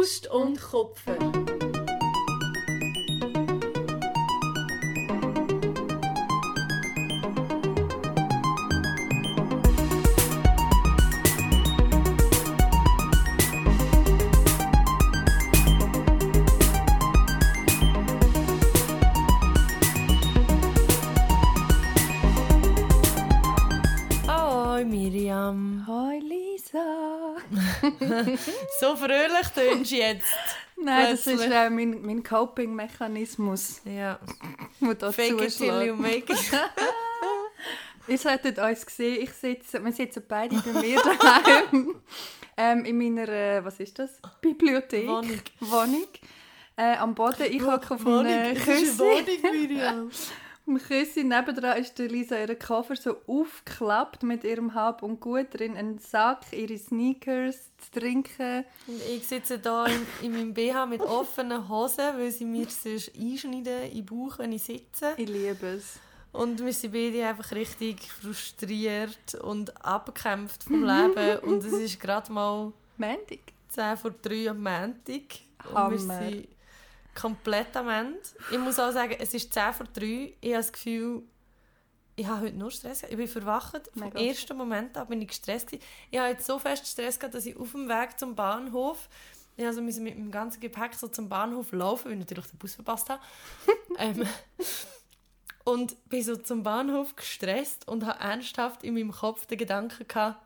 Brust und Kopf. So fröhlich tönst du jetzt. Nein, das ist Plötzlich. äh, mein, mein Coping-Mechanismus, Ja. der da Fake it till you make it. Ihr solltet uns sehen, ich sitze, wir sitzen beide bei mir daheim ähm, in meiner, äh, was ist das? Bibliothek. Wohnung. Wohnung. Äh, am Boden, ich hocke auf einem Küssi. Wohnung, Miriam. Am Küssi nebendran ist Lisa ihren Koffer so aufgeklappt mit ihrem Hab und Gut drin, ein Sack, ihre Sneakers zu trinken. Und ich sitze da in, in meinem BH mit offenen Hosen, weil sie mir sonst einschneiden in den Bauch, wenn ich sitze. Ich liebe es. Und wir sind beide einfach richtig frustriert und abgekämpft vom Leben. Und es ist gerade mal Mendig. 10 vor 3 am Montag. Und Hammer. wir sind komplett am Ende. Ich muss auch sagen, es ist 10 vor 3. Ich habe das Gefühl, ich habe heute nur Stress gehabt. Ich bin verwacht. Vom Mega. ersten Moment an bin ich gestresst. gewesen. Ich habe jetzt so fest Stress gehabt, dass ich auf dem Weg zum Bahnhof ich also mit meinem ganzen Gepäck so zum Bahnhof laufen, weil ich natürlich den Bus verpasst habe. ähm, und bin so zum Bahnhof gestresst und habe ernsthaft in meinem Kopf den Gedanken gehabt,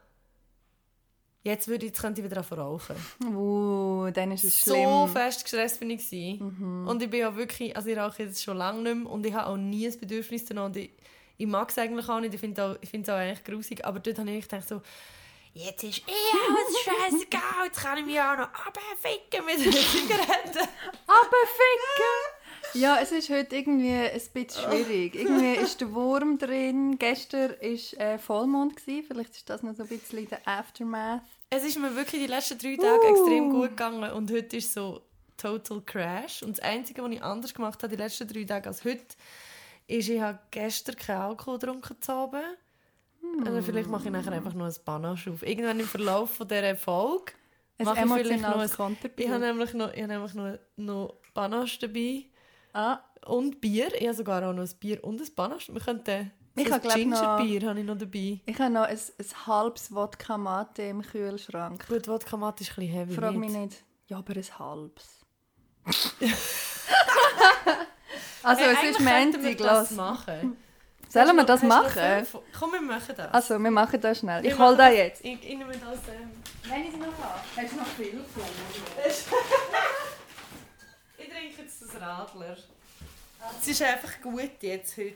jetzt, würde ich, könnte ich wieder rauchen Uh, dann ist es so schlimm. Mhm. fest gestresst bin ich gewesen. und ich bin ja wirklich, also ich rauche jetzt schon lange nicht mehr und ich habe auch nie ein Bedürfnis danach und ich, ich mag es eigentlich auch nicht, ich finde auch- ich es auch eigentlich grusig, aber dort habe ich gedacht so, jetzt ist eh alles scheißegal, jetzt kann ich mich auch noch abficken mit einer Zigarette. Abficken! Ja, es ist heute irgendwie ein bisschen schwierig. Irgendwie ist der Wurm drin. Gestern war äh, Vollmond. Gewesen. Vielleicht ist das noch so ein bisschen der Aftermath. Es ist mir wirklich die letzten drei Tage extrem gut gegangen und heute ist so total Crash und das Einzige, was ich anders gemacht habe die letzten drei Tage als heute, ist, ich habe gestern keinen Alkohol getrunken zu Abend. Oder vielleicht mache ich nachher einfach noch ein Panache auf. Irgendwann im Verlauf von dieser Folge Ein mache ich vielleicht noch ein... Konterbier. Ich habe nämlich noch, ich habe nämlich noch, noch Panache dabei Ah, und Bier. Ich habe sogar auch noch ein Bier und ein Panache. Wir könnten... Ich habe, Gingerbier habe ich noch dabei. ich habe noch ein, ein halbes Wodka Mate im Kühlschrank. Gut, Wodka Mate ist ein bisschen heavy. Frag nicht? mich nicht. Ja, aber ein halbes. also, Hey, es ist Montag, das los. machen. Sollen wir das machen? Komm, wir machen das. Also, wir machen das schnell. Wir Ich hole machen da jetzt. Ich, ich nehme das... Ähm, Wenn ich es noch habe. Hast du noch viel von? ich trinke jetzt das Radler. Es ist einfach gut jetzt heute.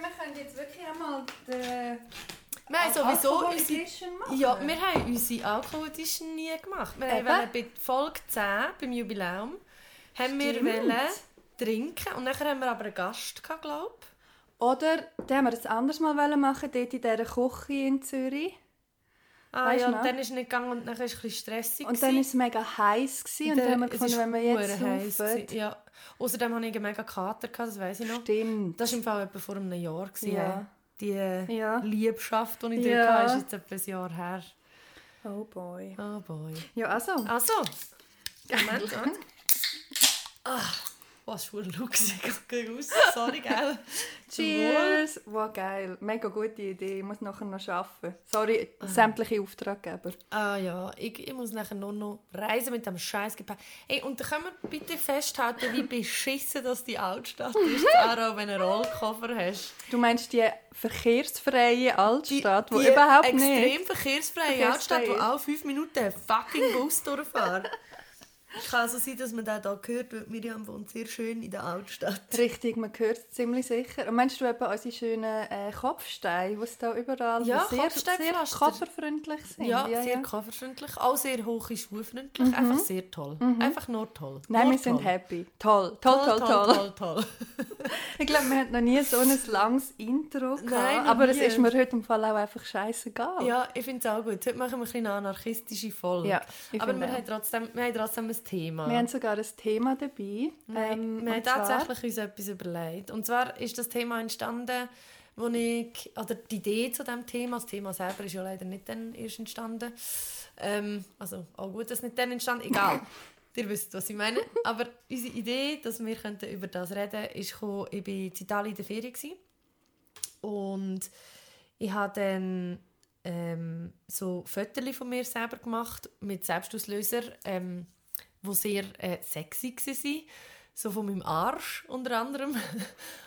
Wir können jetzt wirklich einmal den Wir haben sowieso unsere... Machen. Ja, wir haben unsere Alkohol Edition nie gemacht. Wir Eben. wollten bei Folge 10, beim Jubiläum, haben wir wollen trinken. Und nachher haben wir aber einen Gast, gehabt, glaube Oder, den haben wir das anders mal machen, dort in dieser Küche in Zürich. Ah Weißt ja, und dann ist es nicht gegangen und dann war es ein bisschen stressig. Und dann war es mega heiß gewesen, und dann haben wir gefunden, wenn wir jetzt gewesen. Ja. Außerdem hatte ich einen mega Kater, gehabt, das weiß ich noch. Stimmt. Das war im Fall etwa vor einem Jahr. Gewesen, Ja. Die äh, Ja. Liebschaft, die ich Ja. dort hatte, ist jetzt etwa ein Jahr her. Oh boy. Oh boy. Ja, also. Also, Moment, warte. Ah, was für ein Look raus. Sorry, gell? Cheers! Wow, geil. Mega gute Idee. Ich muss nachher noch arbeiten. Sorry, sämtliche Auftraggeber. Ah ja, ich, ich muss nachher nur noch reisen mit dem scheiß Gepäck. Hey, und können wir bitte festhalten, wie beschissen das die Altstadt ist, Sarah, wenn du einen Rollkoffer hast. Du meinst die verkehrsfreie Altstadt, die, überhaupt extrem nicht... verkehrsfreie verkehrsfrei Altstadt, wo ist. alle fünf Minuten fucking Bus durchfährt. Es kann also sein, dass man den hier hört, weil Miriam wohnt sehr schön in der Altstadt. Richtig, man hört es ziemlich sicher. Und meinst du eben unsere schönen äh, Kopfsteine, die es da überall Ja, sehr, sehr kofferfreundlich sind? Ja, sehr kofferfreundlich, auch sehr hohe Schuhfreundlich, einfach sehr toll. Einfach nur toll. Mhm. Nein, nur wir sind toll. happy. Toll, toll, toll, toll. toll, toll. Ich glaube, wir hatten noch nie so ein langes Intro gehabt. Nein, aber es ist mir heute im Fall auch einfach scheißegal. Ja, ich finde es auch gut. Heute machen wir ein bisschen eine anarchistische Folge. Ja, Aber wir haben, trotzdem, wir haben trotzdem ein Thema. Wir haben sogar ein Thema dabei. Wir haben- Ähm, wir haben zwar- tatsächlich uns etwas überlegt. Und zwar ist das Thema entstanden, wo ich, oder die Idee zu diesem Thema, das Thema selber ist ja leider nicht dann erst entstanden. Ähm, also auch gut, dass es nicht dann entstanden egal. Ihr wisst, was ich meine. Aber unsere Idee, dass wir über das reden könnten, ist gekommen, ich war in Italien in der Ferien. Und ich habe dann ähm, so Fotos von mir selber gemacht mit Selbstauslöser, ähm, die sehr äh, sexy waren. So von meinem Arsch unter anderem.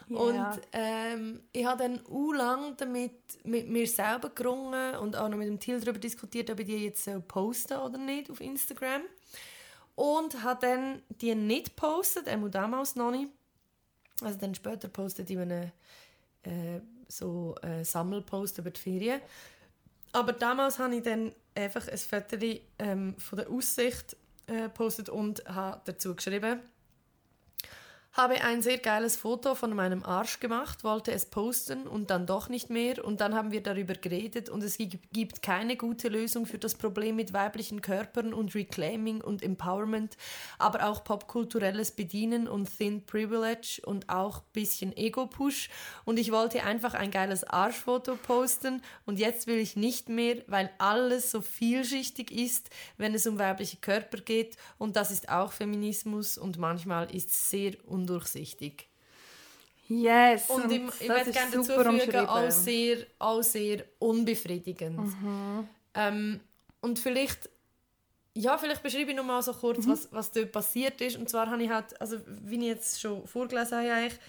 Ja. Und ähm, ich habe dann u lang damit mit mir selber gerungen und auch noch mit dem Thiel darüber diskutiert, ob ich die jetzt so posten oder nicht auf Instagram. Und habe dann die nicht gepostet, einmal damals noch nicht. Also dann später postet ich einen äh, so äh, Sammelpost über die Ferien. Aber damals habe ich dann einfach ein Foto ähm, von der Aussicht gepostet und habe dazu geschrieben, habe ein sehr geiles Foto von meinem Arsch gemacht, wollte es posten und dann doch nicht mehr. Und dann haben wir darüber geredet und es gibt keine gute Lösung für das Problem mit weiblichen Körpern und Reclaiming und Empowerment, aber auch popkulturelles Bedienen und Thin Privilege und auch bisschen Ego-Push. Und ich wollte einfach ein geiles Arschfoto posten und jetzt will ich nicht mehr, weil alles so vielschichtig ist, wenn es um weibliche Körper geht. Und das ist auch Feminismus und manchmal ist es sehr undurchsichtig. Yes. Und ich, ich ist gerne dazu fügen, auch sehr, auch sehr unbefriedigend. Ähm, und vielleicht, ja, vielleicht beschreibe ich noch mal so kurz, was, was dort passiert ist. Und zwar habe ich halt, also wie ich jetzt schon vorgelesen habe, eigentlich,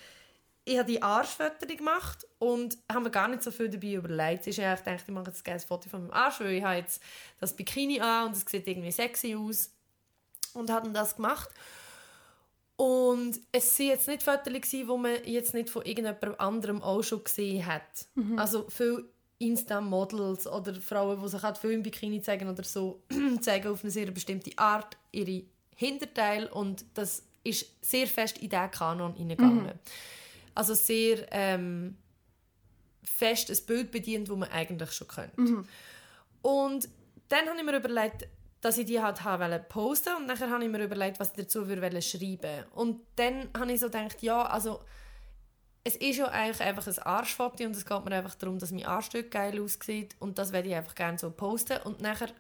ich habe die Arschfotos gemacht und habe mir gar nicht so viel dabei überlegt. Es ist eigentlich gedacht, ich mache jetzt ein Foto von meinem Arsch, weil ich habe jetzt das Bikini an und es sieht irgendwie sexy aus. Und habe dann das gemacht. Und es waren jetzt nicht Fotos, die man jetzt nicht von irgendjemand anderem auch schon gesehen hat. Also viele Insta-Models oder Frauen, die sich halt viel im Bikini zeigen oder so, zeigen auf eine sehr bestimmte Art ihre Hinterteil und das ist sehr fest in diesen Kanon hineingegangen. Also sehr ähm, fest ein Bild bedient, das man eigentlich schon kennt. Und dann habe ich mir überlegt, dass ich die halt wollte posten und nachher habe ich mir überlegt, was ich dazu würde schreiben Und dann habe ich so gedacht, ja, also es ist ja eigentlich einfach ein Arschfoto und es geht mir einfach darum, dass mein Arschstück geil aussieht und das werde ich einfach gerne so posten. Und nachher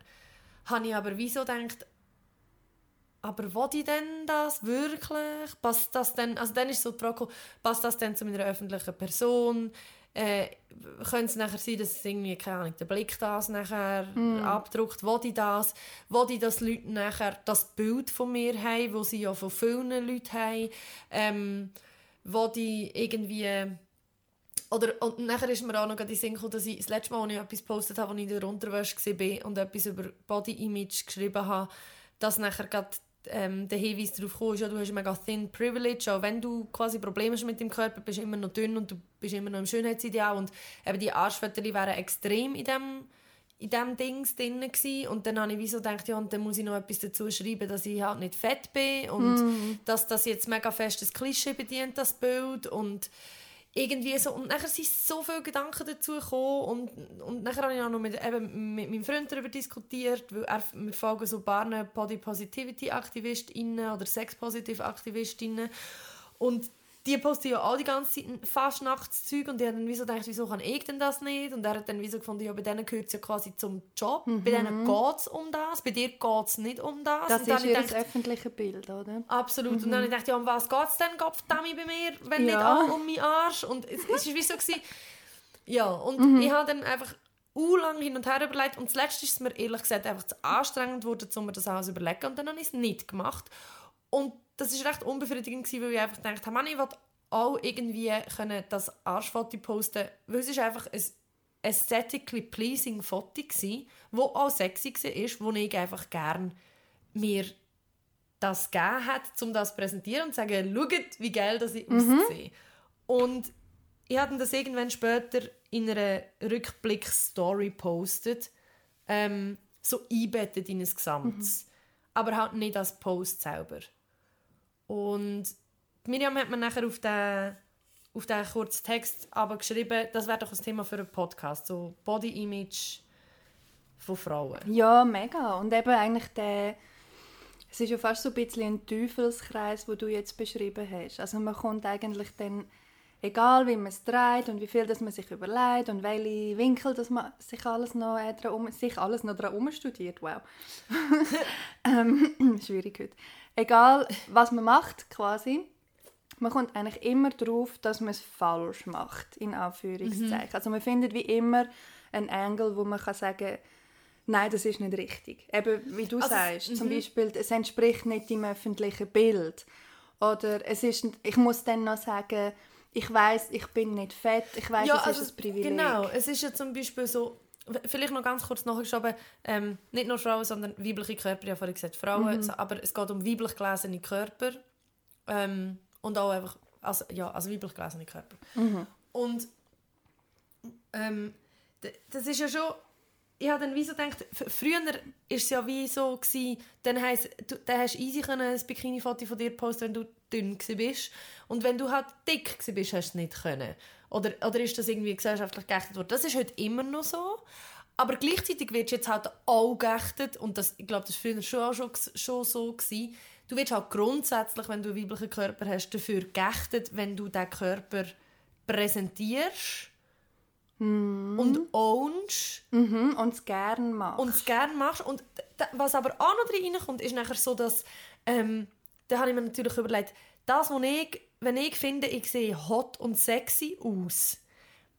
habe ich aber wieso gedacht, aber will ich denn das wirklich? Passt das denn, also dann ist so die Frage, passt das denn zu meiner öffentlichen Person? Äh, könnte es nachher sein, dass es irgendwie, keine Ahnung, der Blick das nachher abdruckt? Will ich das? Will ich, dass Leute nachher das Bild von mir haben, das sie ja von vielen Leuten haben? Ähm, will ich irgendwie... Oder, und nachher ist mir auch noch den Sinn gekommen, dass ich das letzte Mal, als ich etwas gepostet habe, als ich in der Unterwäsche war und etwas über Body Image geschrieben habe, dass nachher gerade ähm, der Hinweis darauf ist, ja, du hast mega thin privilege, auch wenn du quasi Probleme hast mit dem Körper, bist du immer noch dünn und du bist immer noch im Schönheitsideal und eben die Arschfotos wären extrem in dem in diesem Dings drin gewesen. und dann habe ich wie so gedacht, ja, und dann muss ich noch etwas dazu schreiben, dass ich halt nicht fett bin und dass das jetzt mega fest das Klischee bedient, das Bild und irgendwie so, und nachher sind so viele Gedanken dazu gekommen und, und nachher habe ich auch noch mit, eben mit meinem Freund darüber diskutiert, weil er, wir folgen so paar Body Positivity Aktivistinnen oder Sex Positive Aktivistinnen und die posten ja auch die ganze Zeit fast Nachtszeug und die haben dann wieso gedacht, wieso kann ich denn das nicht? Und er hat dann wieso gefunden, ja, bei denen gehört es ja quasi zum Job, bei denen geht es um das, bei dir geht es nicht um das. Das und ist habe ich ihr gedacht, öffentliche Bild, oder? Absolut. Und dann habe ich gedacht, ja, um was geht es denn, Gottverdammt, bei mir, wenn Ja. nicht auch um meinen Arsch? Und es, es ist wie so gewesen, ja, und ich habe dann einfach u lang hin und her überlegt und zuletzt ist es mir ehrlich gesagt einfach zu anstrengend geworden, um mir das alles zu überlegen und dann habe ich es nicht gemacht. Und das ist recht unbefriedigend gewesen, weil ich einfach gedacht habe, ich will auch irgendwie können das Arschfoto posten, weil es ist einfach ein aesthetically pleasing Foto gsi, wo auch sexy war, wo ich einfach gern mir das gegeben hat, um das zu präsentieren und zu sagen, schaut, wie geil das ich aussehe. Und ich habe das irgendwann später in einer Rückblick-Story postet, ähm, so einbettet in ein Gesamtes. Aber halt nicht als Post selber. Und Miriam hat mir nachher auf den, auf den kurzen Text aber geschrieben, das wäre doch ein Thema für einen Podcast, so Body Image von Frauen. Ja, mega. Und eben eigentlich der... Es ist ja fast so ein bisschen ein Teufelskreis, wo du jetzt beschrieben hast. Also man kommt eigentlich dann egal wie man es dreht und wie viel das man sich überlegt und welche Winkel dass man sich alles noch, äh, dran, sich alles noch dran umstudiert, wow. ähm, schwierig heute. Egal, was man macht, quasi, man kommt eigentlich immer darauf, dass man es falsch macht, in Anführungszeichen. Mhm. Also man findet wie immer einen Angle, wo man kann sagen nein, das ist nicht richtig. Eben, wie du also, sagst, zum mhm. Beispiel, es entspricht nicht dem öffentlichen Bild. Oder es ist, ich muss dann noch sagen, ich weiß, ich bin nicht fett, ich weiß, ja, es also, ist ein Privileg. Genau, es ist ja zum Beispiel so, vielleicht noch ganz kurz nachgeschoben, ähm, nicht nur Frauen, sondern weibliche Körper, ich habe vorhin gesagt Frauen, mhm. aber es geht um weiblich gelesene Körper ähm, und auch einfach, also, ja, also weiblich gelesene Körper. Mhm. Und ähm, das ist ja schon ich habe dann wie so gedacht, früher war es ja wie so, gewesen, dann, heisst, du, dann hast du easy ein Bikini-Foto von dir posten, wenn du dünn bist. Und wenn du halt dick bist, hast du es nicht können. Oder, oder ist das irgendwie gesellschaftlich geächtet worden? Das ist heute immer noch so. Aber gleichzeitig wird jetzt halt auch geächtet, und das, ich glaube, das war früher schon, auch schon, schon so. Gewesen. Du wirst halt grundsätzlich, wenn du einen weiblichen Körper hast, dafür geächtet, wenn du diesen Körper präsentierst Mhm. Und ownst. Mhm. Und es gerne machst. Und es gerne machst. Und was aber auch noch reinkommt, ist nachher so, dass, ähm, da habe ich mir natürlich überlegt, das, was ich, wenn ich finde, ich sehe hot und sexy aus,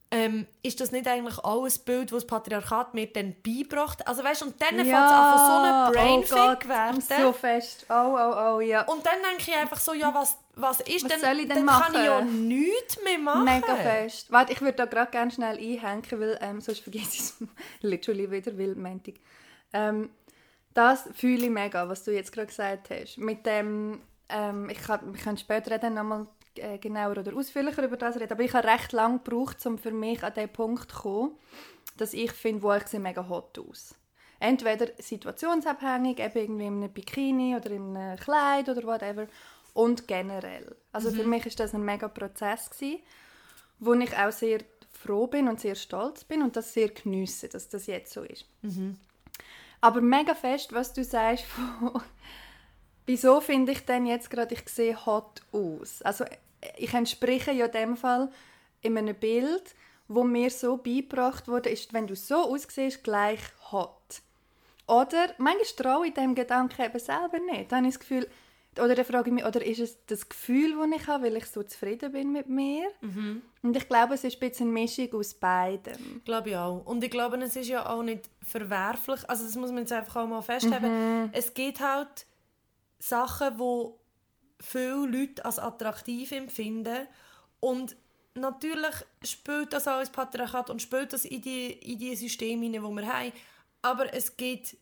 ähm, ist das nicht eigentlich ein Bild, das das Patriarchat mir dann beibracht? Also weißt, und dann ja, fängt es an von so einem Brainfick oh werden. so fest. Oh, oh, oh, ja. Und dann denke ich einfach so, ja, was, was ist was denn, soll ich denn dann machen? kann ich ja nichts mehr machen. Mega fest. Warte, ich würde da gerade ganz schnell einhängen, weil ähm, sonst vergesse ich es literally wieder, weil Montag. Ähm, das fühle ich mega, was du jetzt gerade gesagt hast. Mit dem, ähm, ich kann, wir können später dann nochmal äh, genauer oder ausführlicher über das reden, aber ich habe recht lange gebraucht, um für mich an den Punkt zu kommen, dass ich finde, wo ich sehe mega hot aus. Entweder situationsabhängig, eben irgendwie in einem Bikini oder in einem Kleid oder whatever, und generell. Also mhm. für mich ist das ein mega Prozess gewesen, wo ich auch sehr froh bin und sehr stolz bin und das sehr geniesse, dass das jetzt so ist. Mhm. Aber mega fest, was du sagst von wieso finde ich denn jetzt gerade, ich sehe hot aus? Also ich entspreche ja dem Fall in einem Bild, wo mir so beigebracht wurde, ist, wenn du so aussiehst, gleich hot. Oder manchmal traue ich dem Gedanken eben selber nicht. Dann habe ich das Gefühl, oder dann frage ich mich, oder ist es das Gefühl, das ich habe, weil ich so zufrieden bin mit mir? Mhm. Und ich glaube, es ist ein bisschen eine Mischung aus beidem. Glaube ich auch. Und ich glaube, es ist ja auch nicht verwerflich. Also das muss man jetzt einfach auch mal festhalten. Mhm. Es geht halt Sachen, die viele Leute als attraktiv empfinden. Und natürlich spielt das auch ins Patriarchat und spielt das in die, in die Systeme hinein, die wir haben. Aber es gibt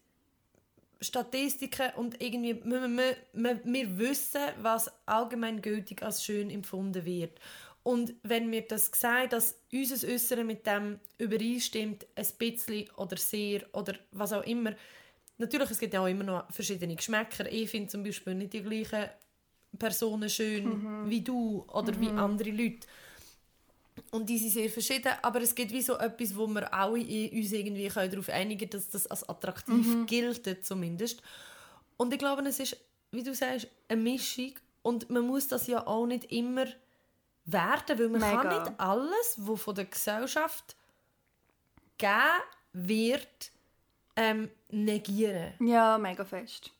Statistiken und irgendwie, wir, wir, wir, wissen, was allgemeingültig als schön empfunden wird. Und wenn wir das sehen, dass unser Äußeren mit dem übereinstimmt, ein bisschen oder sehr oder was auch immer, natürlich, es gibt ja auch immer noch verschiedene Geschmäcker. Ich finde zum Beispiel nicht die gleichen Personen schön mhm. wie du oder mhm. wie andere Leute. Und die sind sehr verschieden, aber es gibt wie so etwas, wo wir alle uns irgendwie darauf einigen können, dass das als attraktiv mhm. gilt, zumindest. Und ich glaube, es ist, wie du sagst, eine Mischung und man muss das ja auch nicht immer werden, weil man Mega. kann nicht alles, was von der Gesellschaft gegeben wird, ähm, negieren. Ja, mega fest.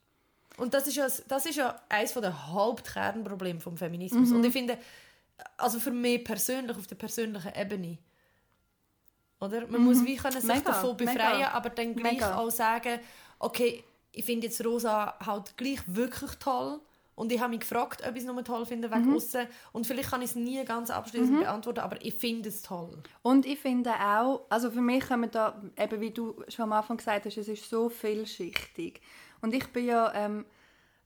Und das ist ja, das ist ja eines der Hauptkernprobleme des Feminismus. Mhm. Und ich finde, also für mich persönlich, auf der persönlichen Ebene, oder? Man mhm. muss wie können sich mega, davon befreien, mega. aber dann gleich mega. auch sagen, okay, ich finde jetzt Rosa halt gleich wirklich toll und ich habe mich gefragt, ob ich es nur toll finde wegen mhm. aussen. und vielleicht kann ich es nie ganz abschließend mhm. beantworten, aber ich finde es toll. Und ich finde auch, also für mich man da, eben wie du schon am Anfang gesagt hast, es ist so vielschichtig. Und ich bin ja ähm,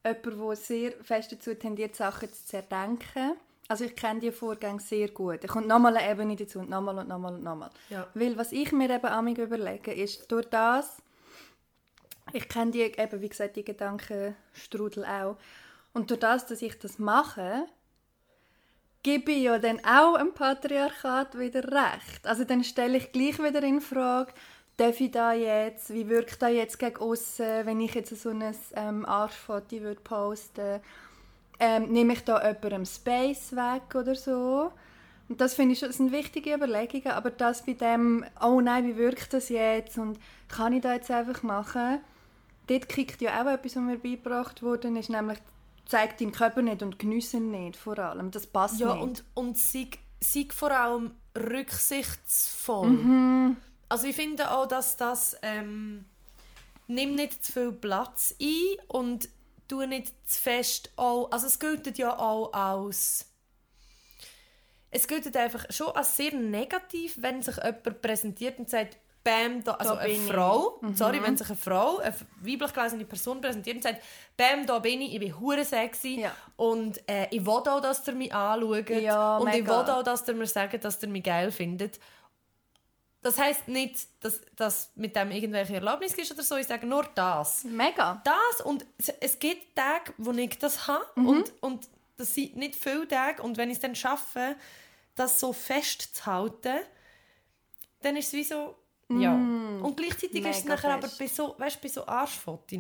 jemand, der sehr fest dazu tendiert, Sachen zu zerdenken. Also ich kenne die Vorgänge sehr gut. Ich kommt nochmal eine Ebene dazu und nochmal und nochmal und nochmal. Ja. Weil was ich mir eben amig überlege, ist durch das, ich kenne die eben, wie gesagt, die Gedankenstrudel auch. Und durch das, dass ich das mache, gebe ich ja dann auch dem Patriarchat wieder recht. Also dann stelle ich gleich wieder in Frage, darf ich da jetzt, wie wirkt das jetzt gegen außen, wenn ich jetzt so ein ähm, Arschfoto posten würde ähm, nehme ich da jemandem Space weg oder so? Und das finde ich schon, das sind wichtige Überlegungen, aber das bei dem, oh nein, wie wirkt das jetzt und kann ich das jetzt einfach machen, dort kickt ja auch etwas, was mir beigebracht wurde, ist nämlich, zeig deinen Körper nicht und geniesse ihn nicht vor allem, das passt Ja, nicht. und, und sei, sei vor allem rücksichtsvoll. Mhm. Also ich finde auch, dass das ähm, nimm nicht zu viel Platz ein und tu nicht zu fest auch, also es gilt ja auch als es gilt einfach schon als sehr negativ, wenn sich jemand präsentiert und sagt, Bam, da, also Da eine ich. Frau, sorry, wenn sich eine Frau, eine weiblich gelesene Person präsentiert und sagt, Bam, da bin ich, ich bin hure sexy Ja. und äh, ich will auch, dass ihr mich anschaut Ja, und ich mega. will auch, dass ihr mir sagt, dass ihr mich geil findet. Das heisst nicht, dass das mit dem irgendwelche Erlaubnis ist oder so, ich sage nur das. Mega. Das und es- es gibt Tage, wo ich das habe Mhm. und, und das sind nicht viele Tage und wenn ich es dann schaffe, das so festzuhalten, dann ist es wie so, ja. Und gleichzeitig ist es Mm. Mega nachher aber fest. bei so, weißt, bei so Arschfotos,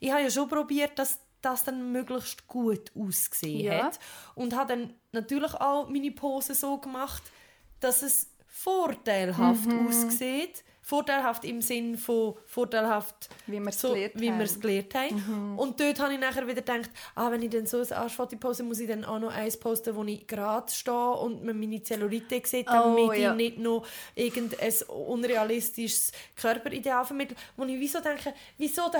ich habe ja schon probiert, dass das dann möglichst gut ausgesehen Ja. hat und habe dann natürlich auch meine Pose so gemacht, dass es vorteilhaft Mhm. aussieht. Vorteilhaft im Sinn von vorteilhaft, Wie wir es so, gelernt wie haben. Mhm. gelernt haben. Und dort habe ich nachher wieder gedacht, ah, wenn ich dann so ein Arschfoto poste, muss ich dann auch noch eins posten, wo ich gerade stehe und man meine Zellulite sieht, damit Oh, ja. ich nicht noch irgendein unrealistisches Körperideal vermittle. Wo ich wieso denke, wieso, da,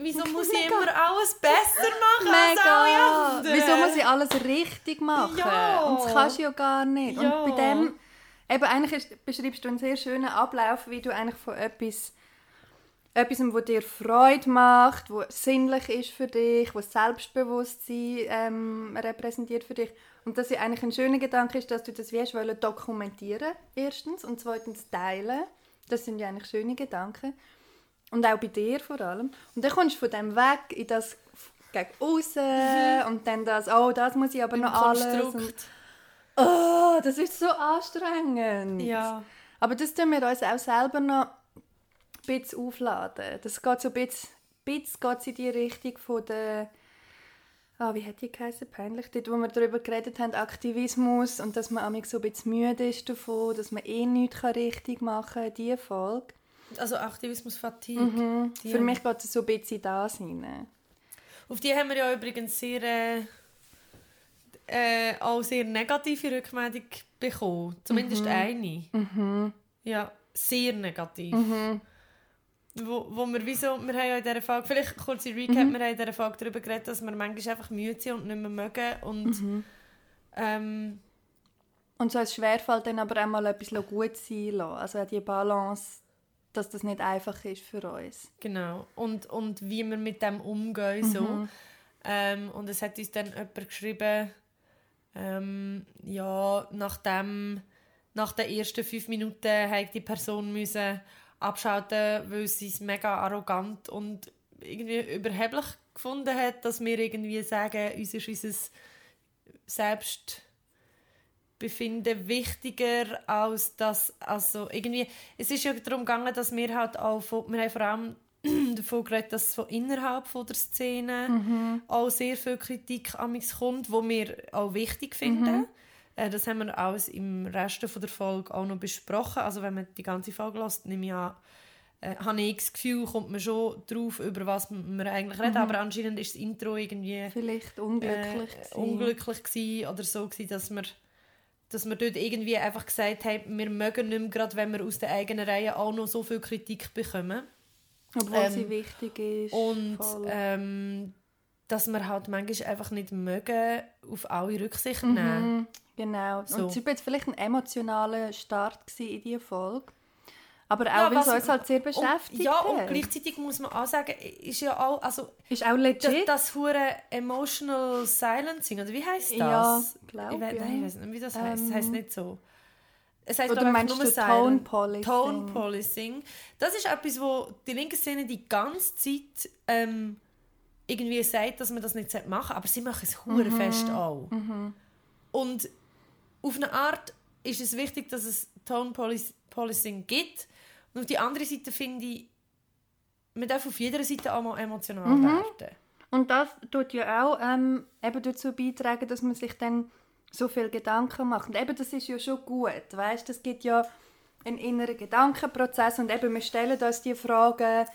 wieso muss ich immer alles besser machen als alle Mega! anderen? Wieso muss ich alles richtig machen? Ja. Und das kannst du ja gar nicht. Ja. Und bei dem, eben eigentlich beschreibst du einen sehr schönen Ablauf, wie du eigentlich von etwas, etwas, was dir Freude macht, was sinnlich ist für dich, was Selbstbewusstsein ähm, repräsentiert für dich. Und dass ja eigentlich ein schöner Gedanke ist, dass du das wie hast wollen dokumentieren erstens und zweitens teilen. Das sind ja eigentlich schöne Gedanken. Und auch bei dir vor allem. Und dann kommst du von dem weg in das gegen außen und dann das, oh, das muss ich aber noch alles. Und, Konstrukt. Oh, das ist so anstrengend. Ja. Aber das tun wir uns auch selber noch ein bisschen aufladen. Das geht so ein bisschen, ein bisschen geht's in die Richtung von der Ah, wie hat die geheißen? Peinlich. Dort, wo wir darüber geredet haben, Aktivismus und dass man manchmal so ein bisschen müde ist davon, dass man eh nichts richtig machen kann, diese Folge. Also Aktivismus Fatigue. Mhm. Für mich geht es so ein bisschen das hinein. Auf die haben wir ja übrigens sehr, äh, äh, auch sehr negative Rückmeldung bekommen. Zumindest Mhm. eine. Ja, sehr negativ. Mhm. Wo, wo wir, wieso, wir haben ja in dieser Folge, vielleicht kurze Recap, Mhm. wir haben in dieser Folge darüber geredet, dass wir manchmal einfach müde sind und nicht mehr mögen. Und Mhm. ähm, Und so es schwerfällt dann aber auch mal etwas gut sein lassen. Also die Balance, dass das nicht einfach ist für uns. Genau. Und, und wie wir mit dem umgehen. So. Ähm, und es hat uns dann jemand geschrieben, ähm, ja, nachdem, nach den ersten fünf Minuten hat die Person müssen abschalten, weil sie es mega arrogant und irgendwie überheblich gefunden hat, dass wir irgendwie sagen, uns ist unser Selbstbefinden wichtiger als das, also irgendwie, es ist ja darum gegangen, dass wir halt auch, wir haben vor allem davon geredet, dass von innerhalb von der Szene auch sehr viel Kritik an mich kommt, wo wir auch wichtig finden. Äh, das haben wir alles im Rest von der Folge auch noch besprochen. Also wenn man die ganze Folge lässt, nehme ich an, äh, habe ich das Gefühl, kommt man schon drauf, über was wir eigentlich reden. Aber anscheinend ist das Intro irgendwie Vielleicht unglücklich. äh, gewesen. unglücklich gsi oder so gsi, dass wir dass wir dort irgendwie einfach gesagt haben, wir mögen nicht mehr, gerade wenn wir aus der eigenen Reihe auch noch so viel Kritik bekommen. Obwohl ähm, sie wichtig ist. Und ähm, dass wir halt manchmal einfach nicht mögen, auf alle Rücksicht nehmen. Mhm, genau. So. Und es war jetzt vielleicht ein emotionaler Start in diese Folge. Aber auch, Ja, weil es uns halt sehr beschäftigt Und, ja, und gleichzeitig muss man auch sagen, ist ja auch, also Ist auch das, legit. das hure emotional silencing, oder wie heißt das? Ja, glaub, ich. Nein, ich weiß nicht, wie das heißt. Es heißt Ähm, nicht so. Es heißt Oder ich, meinst nur du. Tone Policing? Tone Policing. Das ist etwas, wo die linke Szene die ganze Zeit ähm, irgendwie sagt, dass man das nicht machen sollte, aber sie machen es hure Mhm. fest auch. Und auf eine Art ist es wichtig, dass es Tone Polic- Policing gibt. Und auf die andere Seite finde ich, man darf auf jeder Seite auch mal emotional Mhm. werden. Und das tut ja auch ähm, eben dazu beitragen, dass man sich dann so viel Gedanken macht. Und eben, das ist ja schon gut, weißt? Das gibt ja einen inneren Gedankenprozess und eben, wir stellen uns die Fragen,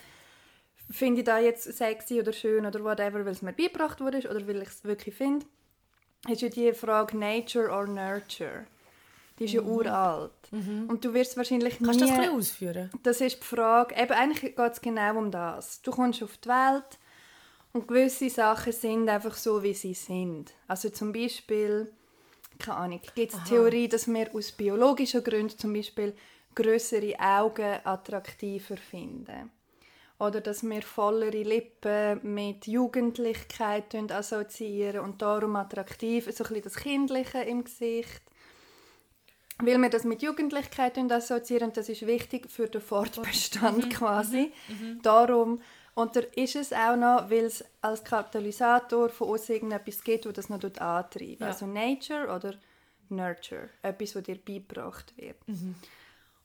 finde ich da jetzt sexy oder schön oder whatever, weil es mir beigebracht wurde oder weil ich es wirklich finde, ist ja die Frage Nature or Nurture. Die ist ja uralt. Und du wirst wahrscheinlich Mhm. Kannst du nie... das ein ausführen? Das ist die Frage, eben eigentlich geht es genau um das. Du kommst auf die Welt und gewisse Sachen sind einfach so, wie sie sind. Also zum Beispiel, keine Ahnung, gibt es die Theorie, dass wir aus biologischen Gründen zum Beispiel größere Augen attraktiver finden. Oder dass wir vollere Lippen mit Jugendlichkeit assoziieren und darum attraktiv, so ein bisschen das Kindliche im Gesicht? Weil wir das mit Jugendlichkeit assoziieren und das ist wichtig für den Fortbestand quasi. Darum, und da ist es auch noch, weil es als Katalysator von uns irgendetwas gibt, das das noch antreibt. Ja. Also Nature oder Nurture, etwas, das dir beigebracht wird.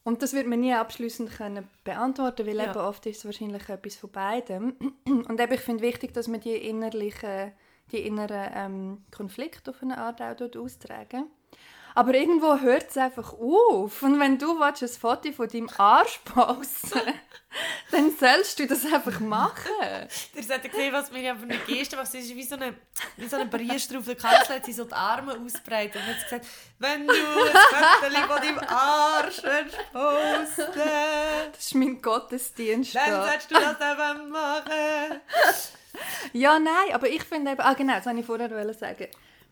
Und das wird man nie abschließend können beantworten, weil Ja. eben oft ist es wahrscheinlich etwas von beidem. Und eben, ich finde wichtig, dass man die innerlichen, die inneren ähm, Konflikte auf eine Art auch dort austragen. Aber irgendwo hört es einfach auf. Und wenn du willst, ein Foto von deinem Arsch posten dann sollst du das einfach machen. Ihr solltet gesehen, was mir für eine Geste macht. Sie ist wie so eine, wie so eine Priester auf der Kanzel, hat sie so die Arme ausbreitet und hat gesagt, wenn du ein Foto von deinem Arsch posten Das ist mein Gottesdienst. dann da. sollst du das eben machen. Ja, nein, aber ich finde eben, ah genau, das wollte ich vorher sagen.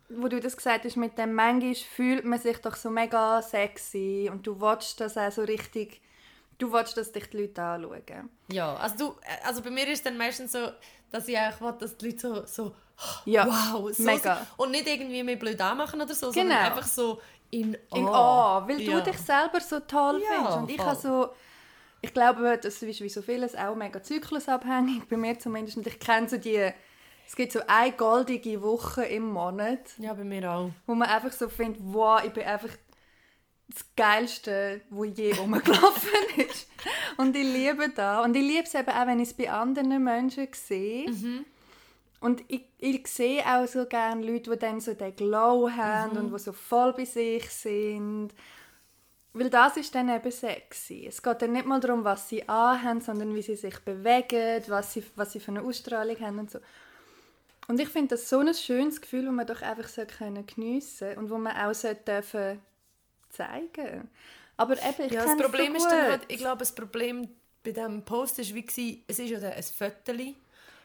Wo du das gesagt hast, mit dem manchmal fühlt man sich doch so mega sexy und du willst das auch so richtig, du willst, dass dich die Leute anschauen. Ja, also, du, also bei mir ist dann meistens so, dass ich eigentlich will, dass die Leute so, so Ja, wow, so mega. sind. Und nicht irgendwie mich blöd anmachen oder so, Genau. sondern einfach so in In Awe. A, weil Ja. du dich selber so toll Ja, findest. Und ich voll. habe so, ich glaube, das ist wie so vieles auch mega zyklusabhängig, bei mir zumindest. Und ich kenne so die, es gibt so eine goldige Woche im Monat, Ja, bei mir auch. wo man einfach so findet, wow, ich bin einfach das Geilste, wo je rumgelaufen ist. Und ich liebe das. Und ich liebe es eben auch, wenn ich es bei anderen Menschen sehe. Und ich, ich sehe auch so gerne Leute, die dann so den Glow haben und die so voll bei sich sind. Weil das ist dann eben sexy. Es geht dann nicht mal darum, was sie anhaben, sondern wie sie sich bewegen, was sie, was sie für eine Ausstrahlung haben und so. Und ich finde das so ein schönes Gefühl, das man doch einfach so können geniessen und wo man auch so dürfen zeigen. Aber eben, ich Ja, das Problem so ist dann halt, ich glaube, das Problem bei diesem Post ist wie es ist ja ein Föteli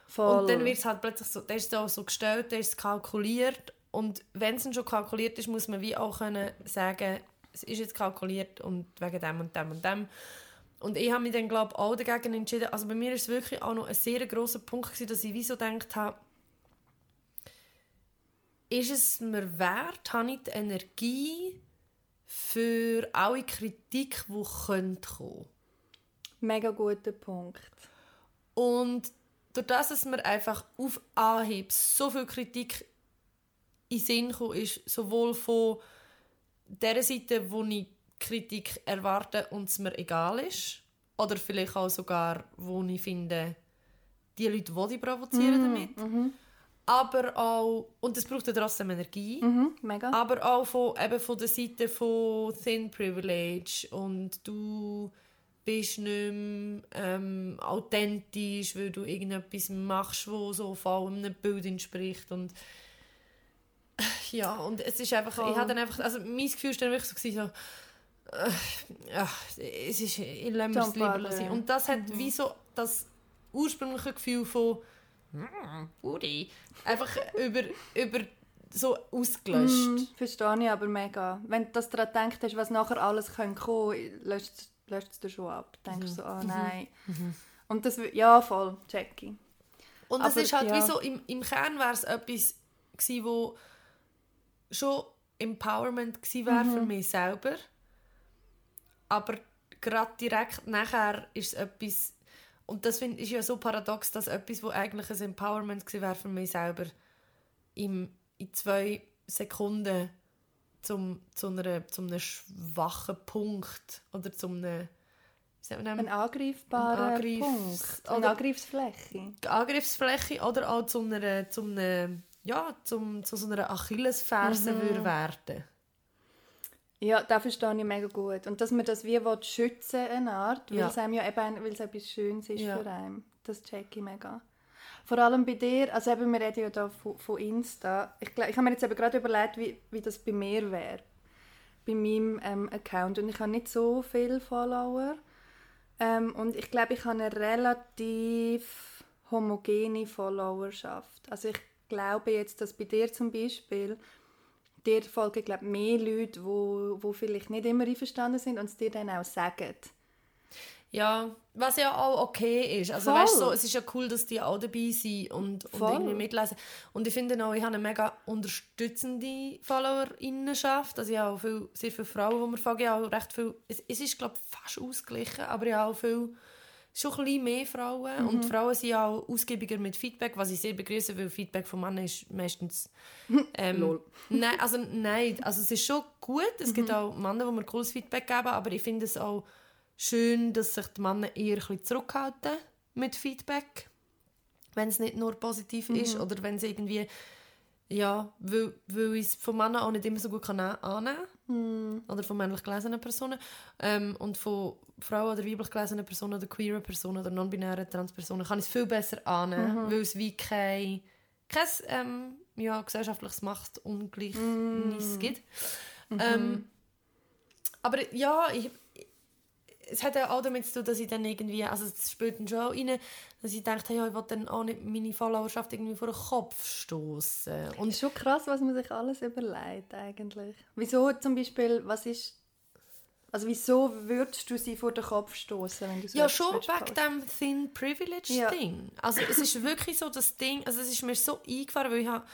Voll. und dann wird es halt plötzlich so, der ist da so gestellt, der ist kalkuliert und wenn es schon kalkuliert ist, muss man wie auch können sagen, es ist jetzt kalkuliert und wegen dem und dem und dem. Und ich habe mich dann, glaube ich, auch dagegen entschieden. Also bei mir ist es wirklich auch noch ein sehr grosser Punkt gewesen, dass ich wie so gedacht habe, ist es mir wert, habe ich die Energie für alle Kritik, die könnte kommen Mega guter Punkt. Und durch das, dass mir einfach auf Anhieb so viel Kritik in den Sinn gekommen ist, sowohl von der Seite, wo ich Kritik erwarte und es mir egal ist, oder vielleicht auch sogar, wo ich finde, die Leute, die ich provozieren damit. Aber auch, und es braucht ja trotzdem Energie, Mhm, mega. aber auch von, eben von der Seite von Thin Privilege und du bist nicht mehr ähm, authentisch, weil du irgendetwas machst, wo so voll einem Bild entspricht und ja, und es ist einfach, ich habe dann einfach, also mein Gefühl war dann wirklich so, so äh, ja, es ist, ich lasse es lieber sein. Und das hat wie so das ursprüngliche Gefühl von «Mm, Booty», einfach über, über so ausgelöscht. Mm, verstehe ich aber mega. Wenn du das daran denkst, hast, was nachher alles kommen könnte, löscht es dir schon ab. Denkst Mhm. du so, ah nein. Und das, ja, voll, Jackie. Und es ist halt ja. wie so, im, im Kern wäre es etwas gewesen, wo schon Empowerment gewesen wäre Mhm. für mich selber. Aber gerade direkt nachher ist es etwas, und das find, ist ja so paradox, dass etwas, wo eigentlich ein Empowerment gewesen wäre für mich selber, im, in zwei Sekunden zum, zu, einer, zu einem schwachen Punkt oder zu einem, Ein angreifbarer Ein Angriff- Punkt. Eine oder- Angriffsfläche. Angriffsfläche oder auch zu einer, zu einer ja, zum, zu so einer Achillesferse Mhm. würde werden. Ja, das verstehe ich mega gut. Und dass man das wie will schützen eine Art, weil Ja. es einem ja eben, weil es etwas Schönes ist Ja. für einen. Das check ich mega. Vor allem bei dir, also eben, wir reden ja da von, von Insta. Ich, ich habe mir jetzt eben gerade überlegt, wie, wie das bei mir wäre. Bei meinem ähm, Account. Und ich habe nicht so viele Follower. Ähm, und ich glaube, ich habe eine relativ homogene Followerschaft. Also ich glaube jetzt, dass bei dir zum Beispiel dir folgen glaube mehr Leute, wo, wo vielleicht nicht immer einverstanden sind und es dir dann auch sagen. Ja, was ja auch okay ist. Also Voll. weißt du, so, es ist ja cool, dass die auch dabei sind und, und Voll. irgendwie mitlesen. Und ich finde auch, ich habe eine mega unterstützende Followerinnenschaft. Also ich habe auch viel, sehr viele Frauen, die mir folgen. Ich habe auch recht viel, es, es ist glaube ich fast ausgeglichen, aber ich habe auch viel, schon ein bisschen mehr Frauen. Und die Frauen sind auch ausgiebiger mit Feedback, was ich sehr begrüße, weil Feedback von Männern ist meistens... Ähm, Lol. Nein, also nein, also es ist schon gut. Es gibt auch Männer, die mir cooles Feedback geben, aber ich finde es auch schön, dass sich die Männer eher ein bisschen zurückhalten mit Feedback, wenn es nicht nur positiv ist oder wenn es irgendwie ja, weil, weil ich es von Männern auch nicht immer so gut annehmen kann. Oder von männlich gelesenen Personen. Ähm, und von Frauen oder weiblich gelesenen Personen oder queeren Personen oder non-binären Transpersonen kann ich es viel besser annehmen, weil es wie kein, kein ähm, ja, gesellschaftliches Machtungleichnis gibt. Ähm, aber ja, ich, es hat auch damit zu tun, dass ich dann irgendwie, also es spielt dann schon auch rein, dass ich dachte, ja, ich will dann auch nicht meine Followerschaft irgendwie vor den Kopf stoßen. Und ist schon krass, was man sich alles überlegt eigentlich. Wieso zum Beispiel, was ist... Also wieso würdest du sie vor den Kopf stoßen, wenn du so ja, schon wegen dem Thin Privilege Ja. Ding. Also es ist wirklich so das Ding, also es ist mir so eingefahren, weil ich habe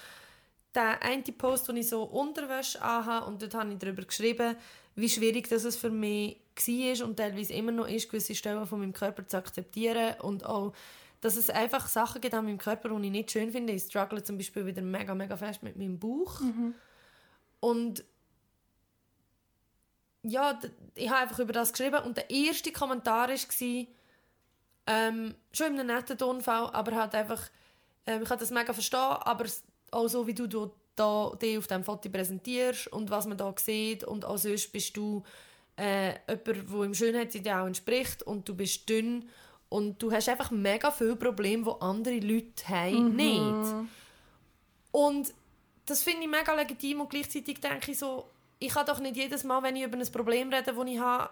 den einen Post, den ich so Unterwäsche anhabe und dort habe ich darüber geschrieben, wie schwierig das es für mich war und teilweise immer noch ist, gewisse Stellen von meinem Körper zu akzeptieren und auch, dass es einfach Sachen gibt an meinem Körper, die ich nicht schön finde. Ich struggle zum Beispiel wieder mega, mega fest mit meinem Bauch. Und ja, ich habe einfach über das geschrieben und der erste Kommentar war, ähm, schon in einem netten Tonfall, aber halt einfach, ähm, ich kann das mega verstehen, aber auch so, wie du, du da, dich auf diesem Foto präsentierst und was man da sieht und auch sonst bist du äh, jemand, der im Schönheitsideal entspricht und du bist dünn und du hast einfach mega viele Probleme, die andere Leute haben, nicht. Und das finde ich mega legitim und gleichzeitig denke ich so, ich kann doch nicht jedes Mal, wenn ich über ein Problem rede, das ich habe,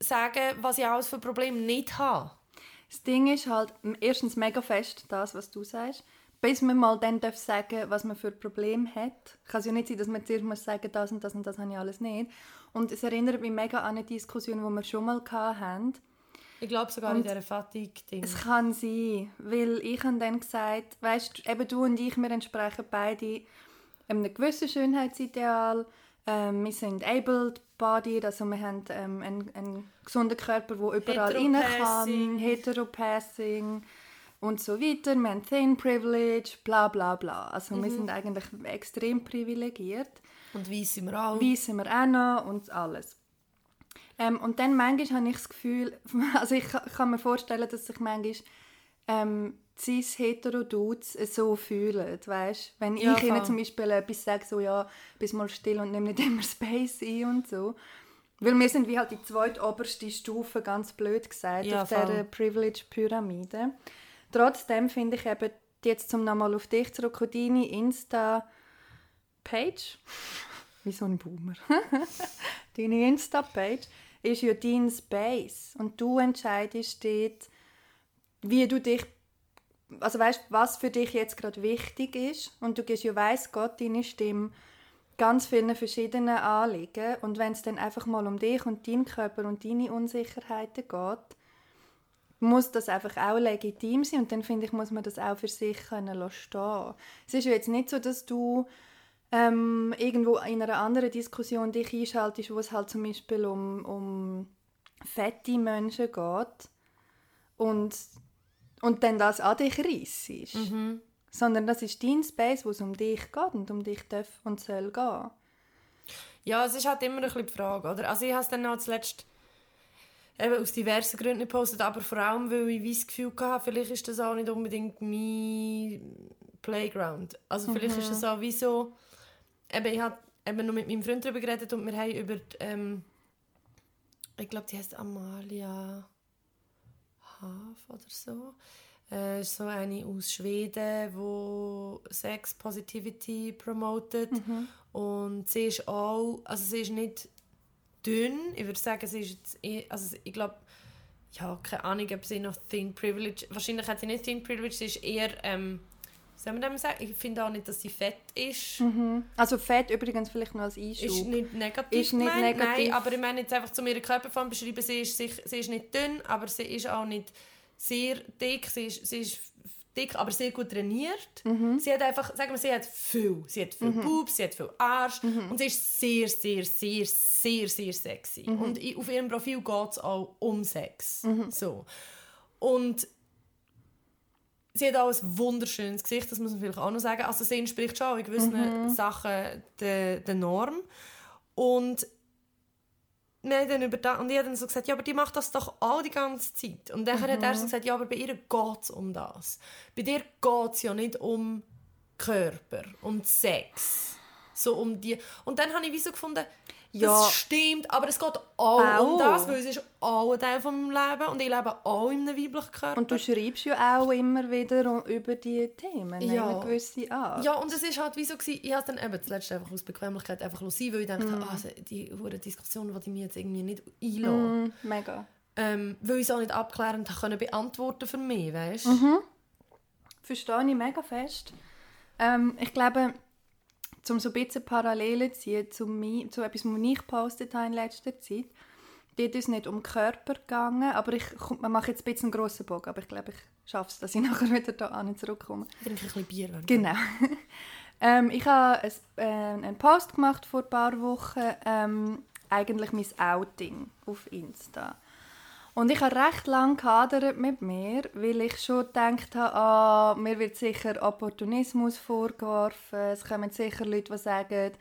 sagen, was ich alles für Probleme nicht habe. Das Ding ist halt erstens mega fest, das, was du sagst, bis man mal dann darf sagen was man für Probleme hat. Kann es ja nicht sein, dass man zuerst muss sagen das und das und das habe ich alles nicht. Und es erinnert mich mega an eine Diskussion, die wir schon mal hatten. Ich glaube sogar in dieser Fatigue-Ding. Es kann sein, weil ich habe dann gesagt, weißt, eben du und ich, wir entsprechen beide einem gewissen Schönheitsideal. Ähm, wir sind able-bodied, also wir haben ähm, einen, einen gesunden Körper, der überall rein kann, Heteropassing. heteropassing und so weiter. Wir haben thin privilege, bla bla bla. Also Mhm. wir sind eigentlich extrem privilegiert. Und weiss sind wir auch. Wie sind wir auch noch und alles. Ähm, und dann manchmal habe ich das Gefühl, also ich ka- kann mir vorstellen, dass sich manchmal ähm, cis hetero Dudes so fühlen, weißt? Wenn Ja, ich ihnen voll. zum Beispiel etwas sage, so ja, bist mal still und nimm nicht immer Space ein und so. Weil wir sind wie halt die zweitoberste Stufe, ganz blöd gesagt, Ja, auf dieser voll. Privilege-Pyramide. Trotzdem finde ich eben, jetzt zum nochmal auf dich zurück, deine Insta-Page, wie so ein Boomer, deine Insta-Page ist ja dein Space. Und du entscheidest dort, wie du dich, also weißt, was für dich jetzt gerade wichtig ist. Und du gibst ja weiss Gott deine Stimme ganz vielen verschiedenen Anliegen. Und wenn es dann einfach mal um dich und deinen Körper und deine Unsicherheiten geht, muss das einfach auch legitim sein. Und dann finde ich, muss man das auch für sich können lassen. Es ist ja jetzt nicht so, dass du ähm, irgendwo in einer anderen Diskussion dich einschaltest, wo es halt zum Beispiel um, um fette Menschen geht und, und dann das an dich reissest. Sondern das ist dein Space, wo es um dich geht und um dich darf und soll gehen. Ja, es ist halt immer ein bisschen die Frage, oder? Also ich habe es dann auch zuletzt... eben aus diversen Gründen nicht gepostet, aber vor allem, weil ich das Gefühl hatte, vielleicht ist das auch nicht unbedingt mein Playground. Also vielleicht ist das auch wie so, eben, ich habe eben noch mit meinem Freund darüber geredet und wir haben über, die, ähm, ich glaube, die heißt Amalia Haf oder so. Äh, ist so eine aus Schweden, die Sex Positivity promotet. Und sie ist auch, also sie ist nicht dünn. Ich würde sagen, sie ist jetzt, eh- also ich glaube, ja, keine Ahnung, ob sie noch Thin Privilege, wahrscheinlich hat sie nicht Thin Privilege, sie ist eher, ähm, soll man dem sagen? Ich finde auch nicht, dass sie fett ist. Also Fett übrigens vielleicht noch als Einschub. Ist nicht negativ Ist nicht gemeint, negativ. Nein, aber ich meine jetzt einfach zu ihrer Körperform beschreiben, sie ist, sich, sie ist nicht dünn, aber sie ist auch nicht sehr dick, sie ist, sie ist dick, aber sehr gut trainiert. Mhm. Sie hat einfach, sagen wir, sie hat viel. Sie hat viel Boobs, sie hat viel Arsch Mhm. und sie ist sehr, sehr, sehr, sehr, sehr sexy. Mhm. Und auf ihrem Profil geht es auch um Sex. So. Und sie hat auch ein wunderschönes Gesicht, das muss man vielleicht auch noch sagen. Also sie entspricht schon in gewissen Sachen der, der Norm. Und wir haben dann über da, und ich habe dann so gesagt, ja, aber die macht das doch all die ganze Zeit. Und dann hat er so gesagt, ja, aber bei ihr geht es um das. Bei dir geht es ja nicht um Körper, um Sex. So um die. Und dann habe ich wie so gefunden, Ja. das stimmt, aber es geht auch, Auch. um das, weil es ist auch ein Teil von meinem Leben und ich lebe auch in einem weiblichen Körper. Und du schreibst ja auch immer wieder über diese Themen? Ja. eine gewisse Art. Ja, und es ist halt wie so, gewesen, ich habe dann eben zuletzt einfach aus Bequemlichkeit einfach sein, weil ich dachte, ah, also die hure Diskussion, die ich mir jetzt irgendwie nicht einlassen. Mm, mega. Ähm, weil ich es auch nicht abklärend können beantworten für mich, weißt du? Mhm. Verstehe ich mega fest. Ähm, ich glaube, um so ein bisschen Parallelen zu ziehen zu, mi- zu etwas, was ich gepostet habe in letzter Zeit, dort ist es nicht um Körper gegangen, aber ich man macht jetzt ein bisschen einen grossen Bogen, aber ich glaube, ich schaffe es, dass ich nachher wieder da zurückkomme. Ich trinke ein bisschen Bier. wenn- Genau. ähm, ich habe ein, äh, einen Post gemacht vor ein paar Wochen, ähm, eigentlich mein Outing auf Insta. Und ich habe recht lange gehadert mit mir, weil ich schon gedacht habe, ah, mir wird sicher Opportunismus vorgeworfen, es kommen sicher Leute, die sagen,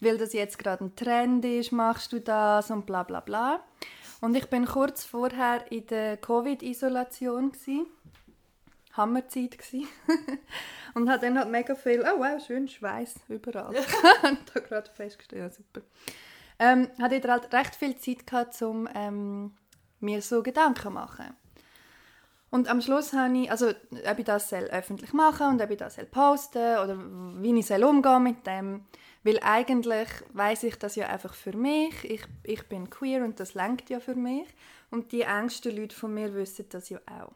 weil das jetzt gerade ein Trend ist, machst du das und bla bla bla. Und ich bin kurz vorher in der Covid-Isolation. Hammerzeit gsi. und hat dann halt mega viel, oh wow, schön Schweiß überall. Da gerade festgestellt, ja, super. Ähm, hatte ich halt recht viel Zeit gehabt, um ähm, mir so Gedanken machen. Und am Schluss habe ich, also ob ich das öffentlich machen und ob ich das posten oder wie ich soll umgehen mit dem, weil eigentlich weiß ich das ja einfach für mich. Ich, ich bin queer und das lenkt ja für mich. Und die engsten Leute von mir wissen das ja auch.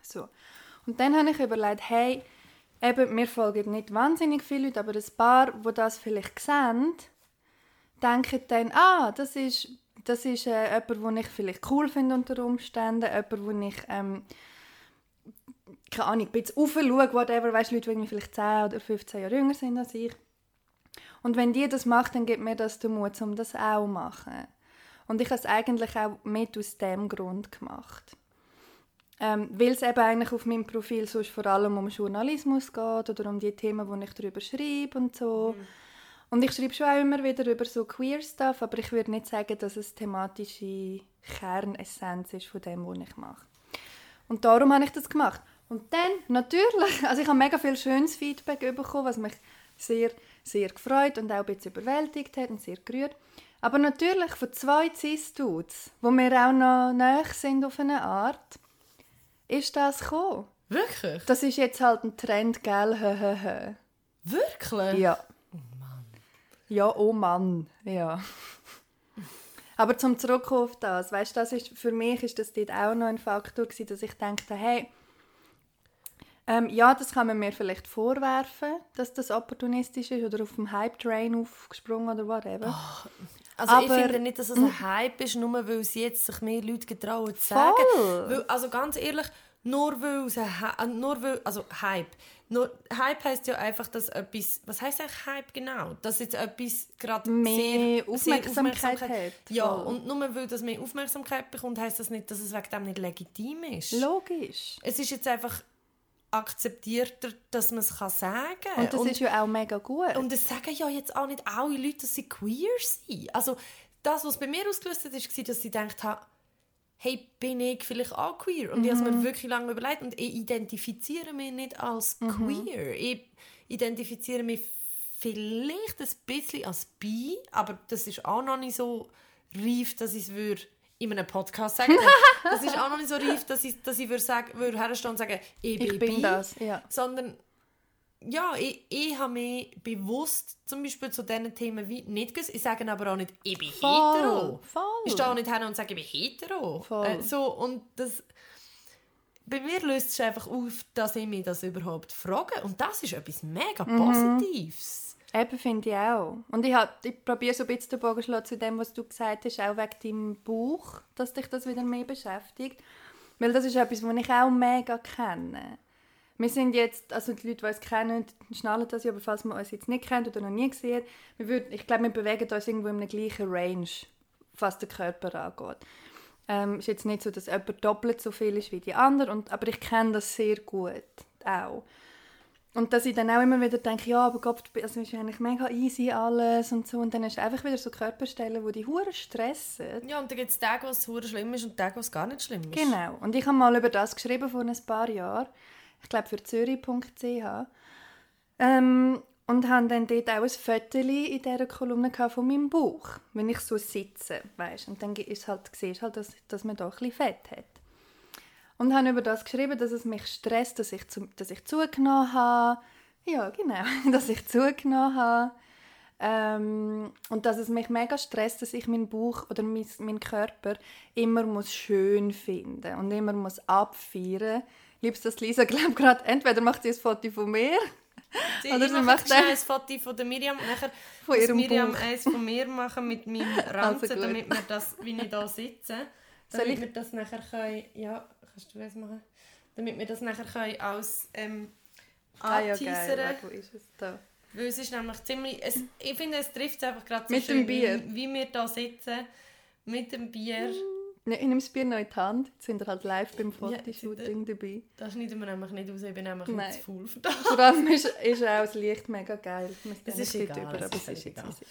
So. Und dann habe ich überlegt, hey, eben, mir folgen nicht wahnsinnig viele Leute, aber ein paar, die das vielleicht sehen, denken dann, ah, das ist, das ist äh, jemand, den ich vielleicht cool finde unter Umständen, jemand, den ich, ähm, keine Ahnung, ein bisschen aufschaue, whatever, weißt, Leute, die vielleicht 10 oder 15 Jahre jünger sind als ich. Und wenn die das macht, dann gibt mir das den Mut, um das auch zu machen. Und ich habe es eigentlich auch mit aus dem Grund gemacht. Ähm, weil es eben eigentlich auf meinem Profil sonst vor allem um Journalismus geht oder um die Themen, die ich darüber schreibe und so. Und ich schreibe schon auch immer wieder über so queer Stuff, aber ich würde nicht sagen, dass es thematische Kernessenz ist von dem, was ich mache. Und darum habe ich das gemacht. Und dann, natürlich, also ich habe mega viel schönes Feedback bekommen, was mich sehr, sehr gefreut und auch ein bisschen überwältigt hat und sehr gerührt. Aber natürlich von zwei Cis-Dudes, wo mir auch noch nahe sind auf eine Art, ist das gekommen. Wirklich? Das ist jetzt halt ein Trend, gell? Wirklich? Ja. Ja, oh Mann, ja. Aber zum Zurückkommen auf das, weißt, das ist, für mich ist das dort auch noch ein Faktor gewesen, dass ich dachte, hey, ähm, ja, das kann man mir vielleicht vorwerfen, dass das opportunistisch ist oder auf dem Hype-Train aufgesprungen oder whatever. Also ich Aber- finde nicht, dass es ein Hype ist, nur weil es jetzt sich mehr Leute getrauen zu sagen. Weil, also ganz ehrlich, nur weil es ein Hy- nur weil, also Hype. Nur, Hype heisst ja einfach, dass etwas, was heisst eigentlich Hype genau? Dass jetzt etwas gerade Mehr sehr, Aufmerksamkeit sehr hat. Ja, und nur weil das mehr Aufmerksamkeit bekommt, heisst das nicht, dass es wegen dem nicht legitim ist. Logisch. es ist jetzt einfach akzeptierter, dass man es sagen kann. Und das ist ja auch mega gut. Und es sagen ja jetzt auch nicht alle Leute, dass sie queer sind. Also das, was bei mir ausgelöst hat, war, dass ich gedacht habe, hey, bin ich vielleicht auch queer? Und ich habe mir wirklich lange überlegt und ich identifiziere mich nicht als queer. Ich identifiziere mich vielleicht ein bisschen als bi, aber das ist auch noch nicht so reif, dass ich es in einem Podcast sagen Das ist auch noch nicht so reif, dass ich, dass ich würde sagen, würde herstehen und sagen, ich bin, Ich bin bi, das, ja. sondern ja, ich, ich habe mich bewusst zum Beispiel zu diesen Themen wie nicht gesagt. Ich sage aber auch nicht, ich bin Voll, hetero. voll. Ich stehe auch nicht hin und sage, ich bin hetero. Äh, so, und das, bei mir löst es einfach auf, dass ich mich das überhaupt frage. Und das ist etwas mega Mhm. Positives. Eben, finde ich auch. Und ich, hab- ich probiere so ein bisschen den Bogen zu zu dem, was du gesagt hast, auch wegen deinem Buch, dass dich das wieder mehr beschäftigt. Weil das ist etwas, was ich auch mega kenne. Wir sind jetzt, also die Leute, die uns kennen, schnallen das ja, aber falls man uns jetzt nicht kennt oder noch nie gesehen wir würden, ich glaube, wir bewegen uns irgendwo in der gleichen Range, was den Körper angeht. Ähm, ist jetzt nicht so, dass jemand doppelt so viel ist wie die andere, und, aber ich kenne das sehr gut auch. Und dass ich dann auch immer wieder denke, ja, aber Gott, also ist eigentlich mega easy alles und so. Und dann ist einfach wieder so Körperstellen, wo die Hure stressen. Ja, und dann gibt es Tage, wo es schlimm ist und Tage, wo es gar nicht schlimm ist. Genau. Und ich habe mal über das geschrieben vor ein paar Jahren. Ich glaube für zürich.ch. Ähm, und habe dann dort auch ein Foto in dieser Kolumne von meinem Buch, wenn ich so sitze, weißt. Und dann ist halt, siehst halt, dass, dass man da ein Fett hat. Und habe über das geschrieben, dass es mich stresst, dass ich, zu, dass ich zugenommen habe. Ja, genau, dass ich zugenommen habe. Ähm, und dass es mich mega stresst, dass ich meinen Bauch oder mein, meinen Körper immer muss schön finden und immer muss abfeiern. Liebst das Lisa glaubt gerade, entweder macht sie ein Foto von mir Sie, Oder ich sie mache macht schnell ein- Foto von der Miriam und nachher Von muss Miriam Bauch. eins von mir machen mit meinem Ranzen, gut. damit wir das, wie ich da sitze, Soll damit ich- wir das nachher können, ja, kannst du das machen? Damit wir das nachher können als ähm, Ah ja, geil. Wo ist es da? Weil es ist nämlich ziemlich, es, ich finde es trifft es einfach gerade so Mit schön, dem Bier. Wie, wie wir da sitzen, mit dem Bier. Ne, Ich nehme das Bier noch in die Hand. Jetzt sind wir halt live beim Ja, Fotoshooting dabei. Da schneiden wir nämlich nicht raus, ich bin nämlich Nein. nicht zu faul für das. Vor allem ist, ist auch das Licht mega geil. Es ist egal, drüber, es aber es ist egal. easy.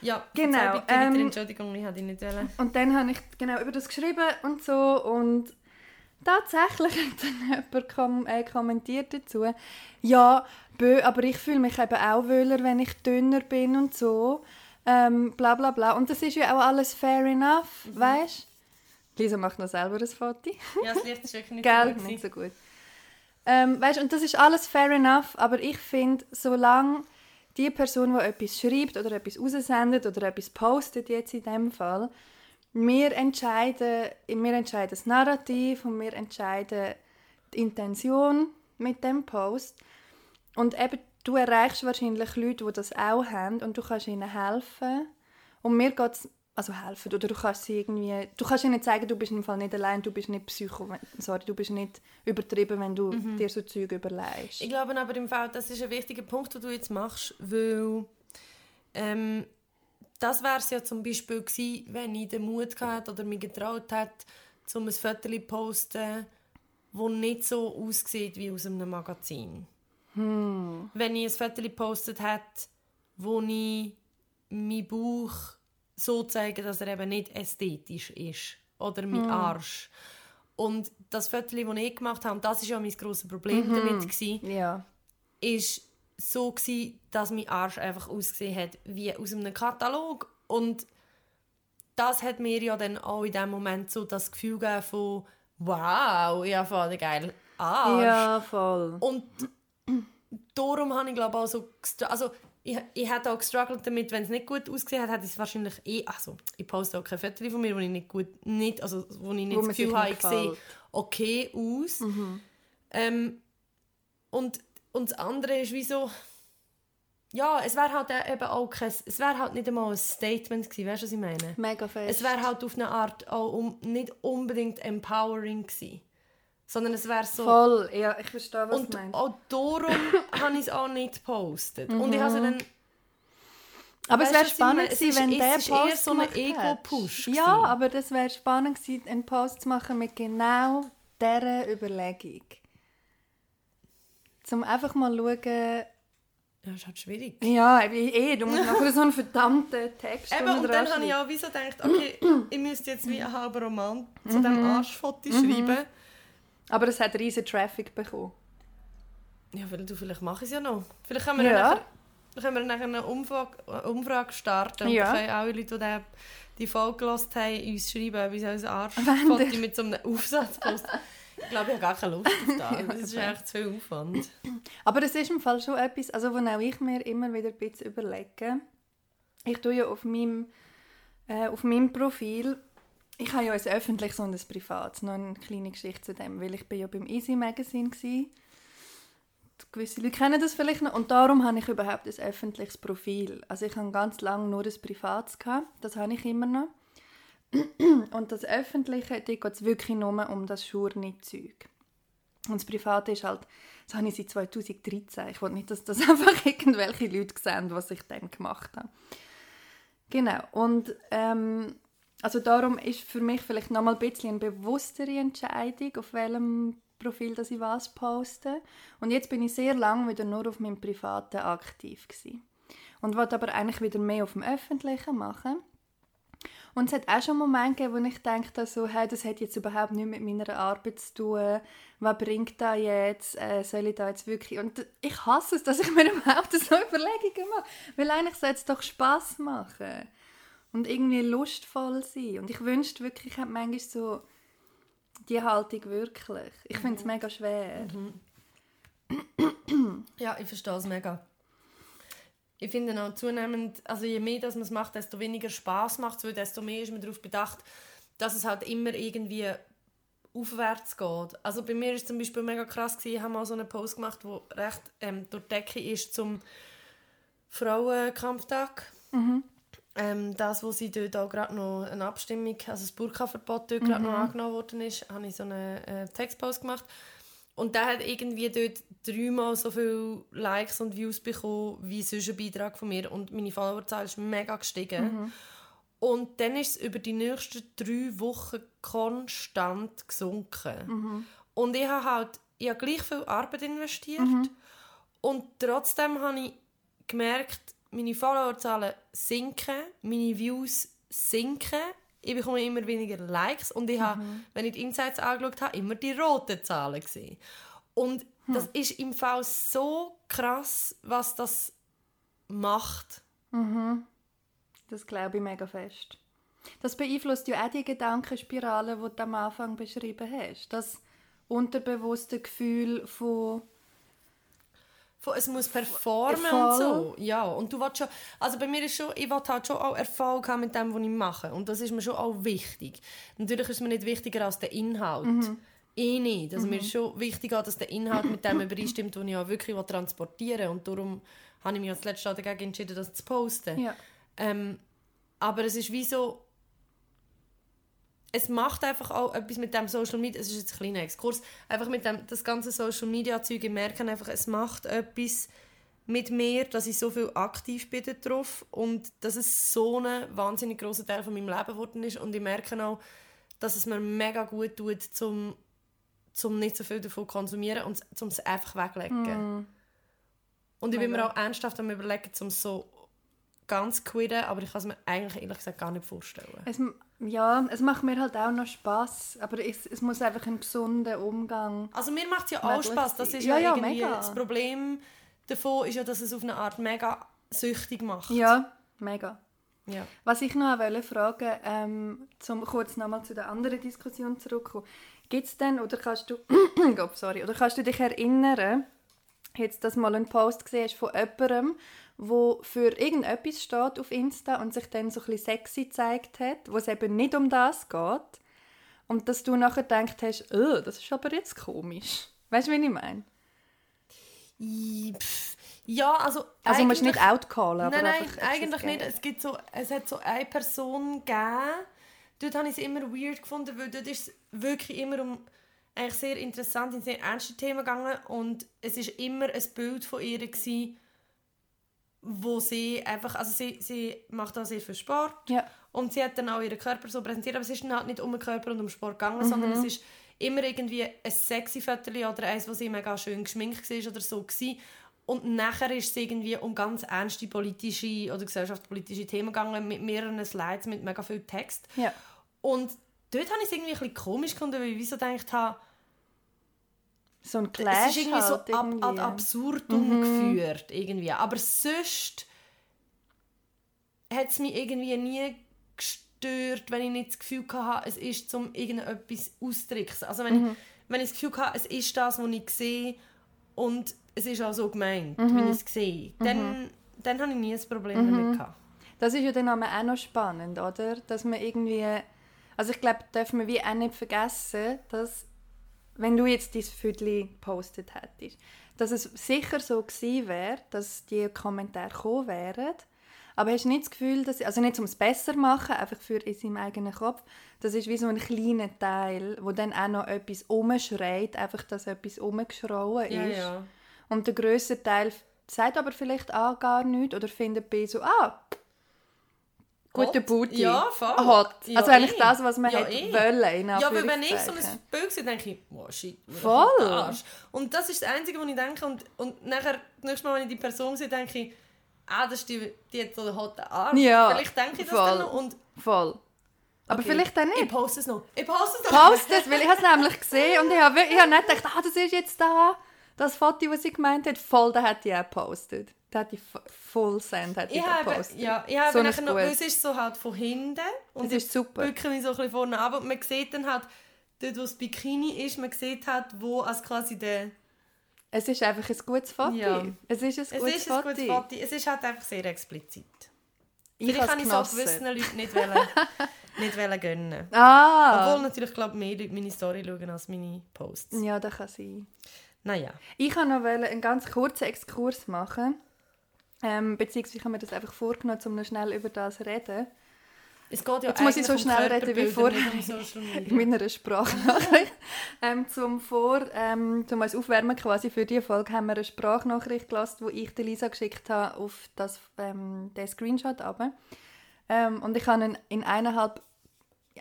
Ja, Genau, bitte ähm, Entschuldigung, ich dich nicht wollen. Und dann habe ich genau über das geschrieben und so und tatsächlich hat dann jemand kom äh, kommentiert dazu, ja, bö, aber ich fühle mich eben auch wohler, wenn ich dünner bin und so, ähm, bla bla bla. Und das ist ja auch alles fair enough, Mhm. weißt Lisa macht noch selber ein Foto. Ja, das Licht ist wirklich nicht Gell, so gut. nicht so gut. Ähm, weißt, und das ist alles fair enough, aber ich finde, solange die Person, die etwas schreibt oder etwas aussendet oder etwas postet, jetzt in dem Fall, wir entscheiden, wir entscheiden das Narrativ und wir entscheiden die Intention mit dem Post. Und eben, du erreichst wahrscheinlich Leute, die das auch haben und du kannst ihnen helfen. Und mir geht es, also helfen, oder du kannst sie irgendwie, du kannst ihnen zeigen, du bist im Fall nicht allein, du bist nicht psycho, sorry, du bist nicht übertrieben, wenn du dir so Zeug überlegst. Ich glaube aber im Fall, das ist ein wichtiger Punkt, den du jetzt machst, weil ähm, das wäre es ja zum Beispiel gewesen, wenn ich den Mut gehabt oder mich getraut hätte, um ein Foto zu posten, das nicht so aussieht wie aus einem Magazin. Wenn ich ein Foto gepostet hätte, wo ich meinen Bauch so zeige, dass er eben nicht ästhetisch ist. Oder mein Arsch. Und das Foto, das ich gemacht habe, das war ja mein grosses Problem damit, gewesen, Ja. ist so gsi, dass mein Arsch einfach ausgesehen hat wie aus einem Katalog und das hat mir ja dann auch in dem Moment so das Gefühl gegeben von wow, ich habe voll einen geilen Arsch. Ja, voll. Und darum habe ich glaube auch so also ich, ich hätte auch gestruggelt damit, wenn es nicht gut ausgesehen hat, hätte ich es wahrscheinlich eh, also ich poste auch keine Fotos von mir, wo ich nicht gut, nicht, also wo ich nicht Wo das Gefühl habe, ich sehe okay aus. Ähm, und, und das andere ist wie so, ja, es wäre halt eben auch kein, es wäre halt nicht einmal ein Statement gewesen, weißt du, was ich meine? Mega fest. Es wäre halt auf eine Art auch um, nicht unbedingt empowering gewesen, sondern es wäre so... Voll, ja, ich verstehe, was und du meinst. auch darum habe ich es auch nicht gepostet. Und ich habe so dann... Aber es Weißt wäre was ich spannend? Es gewesen, wenn es der ist eher Post so ein Ego-Push. Ja, aber das wäre spannend gewesen, einen Post zu machen mit genau dieser Überlegung. Zum einfach mal schauen, Ja, ist halt schwierig. Ja, eh, du musst nachher so einen verdammten Text Eben, und dann habe ich auch wie so gedacht, okay, ich müsste jetzt wie einen halben Roman zu diesem Arschfoto schreiben. Aber es hat riesen Traffic bekommen. Ja, weil du, vielleicht mache ich es ja noch. Vielleicht können wir Ja. nachher, dann können wir nachher eine Umfrage, eine Umfrage starten. Und Ja. dann können alle Leute, die die Folge gehört haben, uns schreiben, wie sie Arschfoto der- mit so einem Aufsatz posten. Ich glaube, ich habe gar keine Lust auf das. Das ist echt zu viel Aufwand. Aber es ist im Fall schon etwas, also wo auch ich mir immer wieder ein bisschen überlege. Ich tue ja auf meinem, äh, auf meinem Profil, ich habe ja ein öffentliches und ein privates, noch eine kleine Geschichte zu dem, weil ich bin ja beim Easy Magazine war. Gewisse Leute kennen das vielleicht noch und darum habe ich überhaupt ein öffentliches Profil. Also ich habe ganz lange nur ein privates gehabt, das habe ich immer noch. Und das öffentliche, da geht es wirklich nur um das Schurni-Zeug. Und das Private ist halt, das habe ich seit 2013. Ich wollte nicht, dass das einfach irgendwelche Leute sehen, was ich dann gemacht habe. Genau. Und ähm, also darum ist für mich vielleicht nochmal ein bisschen eine bewusstere Entscheidung, auf welchem Profil dass ich was poste. Und jetzt bin ich sehr lange wieder nur auf meinem Privaten aktiv gewesen. Und wollte aber eigentlich wieder mehr auf dem Öffentlichen machen. Und es hat auch schon Momente gegeben, wo ich dachte, so, hey, das hat jetzt überhaupt nichts mit meiner Arbeit zu tun. Was bringt das jetzt? Äh, soll ich da jetzt wirklich... Und ich hasse es, dass ich mir überhaupt so Überlegungen mache. Weil eigentlich soll es doch Spass machen. Und irgendwie lustvoll sein. Und ich wünschte wirklich, ich hätte manchmal so die Haltung wirklich. Ich finde es mega schwer. Ja, ich verstehe es mega. Ich finde auch zunehmend, also je mehr man es macht, desto weniger Spaß macht es, desto mehr ist man darauf bedacht, dass es halt immer irgendwie aufwärts geht. Also bei mir ist zum Beispiel mega krass gewesen, ich habe mal so einen Post gemacht, wo recht ähm, durch die Decke ist zum Frauenkampftag. Ähm, das, wo sie dort auch gerade noch eine Abstimmung, also das Burka-Verbot dort gerade noch angenommen worden ist, habe ich so einen äh, Textpost gemacht. Und der hat irgendwie dort dreimal so viele Likes und Views bekommen, wie sonst ein Beitrag von mir. Und meine Followerzahl ist mega gestiegen. Und dann ist es über die nächsten drei Wochen konstant gesunken. Und ich habe halt ich habe gleich viel Arbeit investiert. Und trotzdem habe ich gemerkt, meine Followerzahlen sinken, meine Views sinken. Ich bekomme immer weniger Likes und ich habe, wenn ich die Insights angeschaut habe, immer die roten Zahlen gesehen. Und das ist im Fall so krass, was das macht. Das glaube ich mega fest. Das beeinflusst ja auch die Gedankenspirale, die du am Anfang beschrieben hast. Das unterbewusste Gefühl Von, es muss performen Voll. und so. Ja, und du willst schon, also bei mir ist schon, ich will halt schon auch Erfolg haben mit dem, was ich mache. Und das ist mir schon auch wichtig. Natürlich ist mir nicht wichtiger als der Inhalt. Eh nicht. Also mir ist schon wichtig, dass der Inhalt mit dem übereinstimmt, was ich auch wirklich transportieren will. Und darum habe ich mich als letztes Jahr dagegen entschieden, das zu posten. ja. Ähm, aber es ist wie so, es macht einfach auch etwas mit dem Social Media, es ist jetzt ein kleiner Exkurs, einfach mit dem, das ganze Social Media Zeug, ich merke einfach, es macht etwas mit mir, dass ich so viel aktiv bin drauf und dass es so ein wahnsinnig großer Teil von meinem Leben geworden ist und ich merke auch, dass es mir mega gut tut, zum, zum nicht so viel davon zu konsumieren und zum es einfach wegzulegen. Und ich bin mir auch ernsthaft am überlegen, um es so ganz zu quitten, aber ich kann es mir eigentlich ehrlich gesagt gar nicht vorstellen. Es, ja, es macht mir halt auch noch Spaß, aber es, es muss einfach ein gesunder Umgang. Also mir macht es ja auch Spaß. Das ist Ja, ja, ja, irgendwie mega. das Problem davon ist ja, dass es auf eine Art mega süchtig macht. Ja, mega. ja. Was ich noch wollte fragen, ähm, zum kurz nochmal zu der anderen Diskussion zurückkommen. Gibt es denn, oder kannst du, Gott, sorry, oder kannst du dich erinnern, jetzt, dass mal einen Post gesehen hast von jemandem, wo für irgendetwas steht auf Insta und sich dann so ein bisschen sexy gezeigt hat, wo es eben nicht um das geht und dass du nachher gedacht hast, oh, das ist aber jetzt komisch. Weißt du, wie ich meine? Ja, also. Also, du musst nicht outcallen, aber Nein, nein, eigentlich nicht. Es, gibt so, es hat so eine Person gegeben, dort habe ich es immer weird gefunden, weil dort ist es wirklich immer um eigentlich sehr interessante und sehr ernste Themen gegangen und es ist immer ein Bild von ihr gewesen, wo sie einfach, also sie, sie macht auch sehr viel Sport Ja. und sie hat dann auch ihren Körper so präsentiert, aber es ist dann halt nicht um den Körper und um Sport Mhm. gegangen, sondern es ist immer irgendwie ein sexy Foto oder eins, wo sie mega schön geschminkt war oder so gewesen. Und nachher ist es irgendwie um ganz ernste politische oder gesellschaftspolitische Themen gegangen, mit mehreren Slides, mit mega viel Text. Ja. Und dort habe ich es irgendwie ein bisschen komisch gefunden, weil ich so gedacht habe, So ein Clash es ist irgendwie so halt ab, irgendwie. ad absurdum geführt. Irgendwie. Aber sonst hat es mich irgendwie nie gestört, wenn ich nicht das Gefühl hatte, es ist um irgendetwas auszudrücken. Also wenn, ich, wenn ich das Gefühl hatte, es ist das, was ich sehe und es ist auch so gemeint, wenn ich es sehe, dann, dann habe ich nie ein Problem damit gehabt. Das ist ja dann auch noch spannend, oder? Dass man irgendwie... Also ich glaube, darf man wie auch nicht vergessen, dass wenn du jetzt dein Viertel gepostet hättest, dass es sicher so gewesen wäre, dass die Kommentare gekommen wären, aber hast du nicht das Gefühl, dass, also nicht um es besser zu machen, einfach für in seinem eigenen Kopf, das ist wie so ein kleiner Teil, wo dann auch noch etwas umschreit, einfach, dass etwas umgeschrauen ist. Ja, ja. Und der grösste Teil sagt aber vielleicht auch gar nichts oder findet bei so, ah, gute. Booty. Ja, voll. Hot. Ja, also eigentlich eh. das, was man Ja, hätte eh. wollen, Ja, aber wenn ich so ein Bild sehe, denke ich, wow, shit, Voll. Arsch. Und das ist das Einzige, was ich denke. Und, und nachher, das nächste Mal, wenn ich die Person sehe, denke ich, ah, das ist die, die hat so einen hotten Arsch. Ja, Vielleicht denke ich das voll. dann noch. Und, Voll. Aber okay, vielleicht dann Ich nicht. poste es noch. Ich poste es noch. Post es, weil ich es nämlich gesehen und ich habe, ich habe nicht gedacht, ah, das ist jetzt da, das Foto, was sie gemeint hat, voll, da hätte ich auch gepostet. Da hätte ich f- Full Send hätte ich habe, gepostet. ja, ich habe So nachher noch, es ist so halt von hinten und Das ist super. mich so ein bisschen vorne ab und man sieht dann halt, dort wo das Bikini ist, man sieht halt, wo als quasi der... Es ist einfach ein gutes Foto. Ja. Es ist ein Es gutes ist ein Foto. gutes Foto, es ist halt einfach sehr explizit. Ich Vielleicht kann es ich es auch gewissen Leuten nicht, wollen, nicht wollen gönnen. Ah! Obwohl natürlich, glaube mehr Leute meine Story schauen als meine Posts. Ja, das kann sein. Naja. Ich wollte noch einen ganz kurzen Exkurs machen. Ähm, beziehungsweise ich habe mir das einfach vorgenommen, um noch schnell über das zu reden. Es geht ja Jetzt muss ich so schnell reden wie vorher. in meiner Sprachnachricht. ähm, zum Vor, ähm, zum als Aufwärmen quasi für diese Folge haben wir eine Sprachnachricht gelassen, die ich der Lisa geschickt habe auf das, ähm, den Screenshot ähm, und ich habe ihn in eineinhalb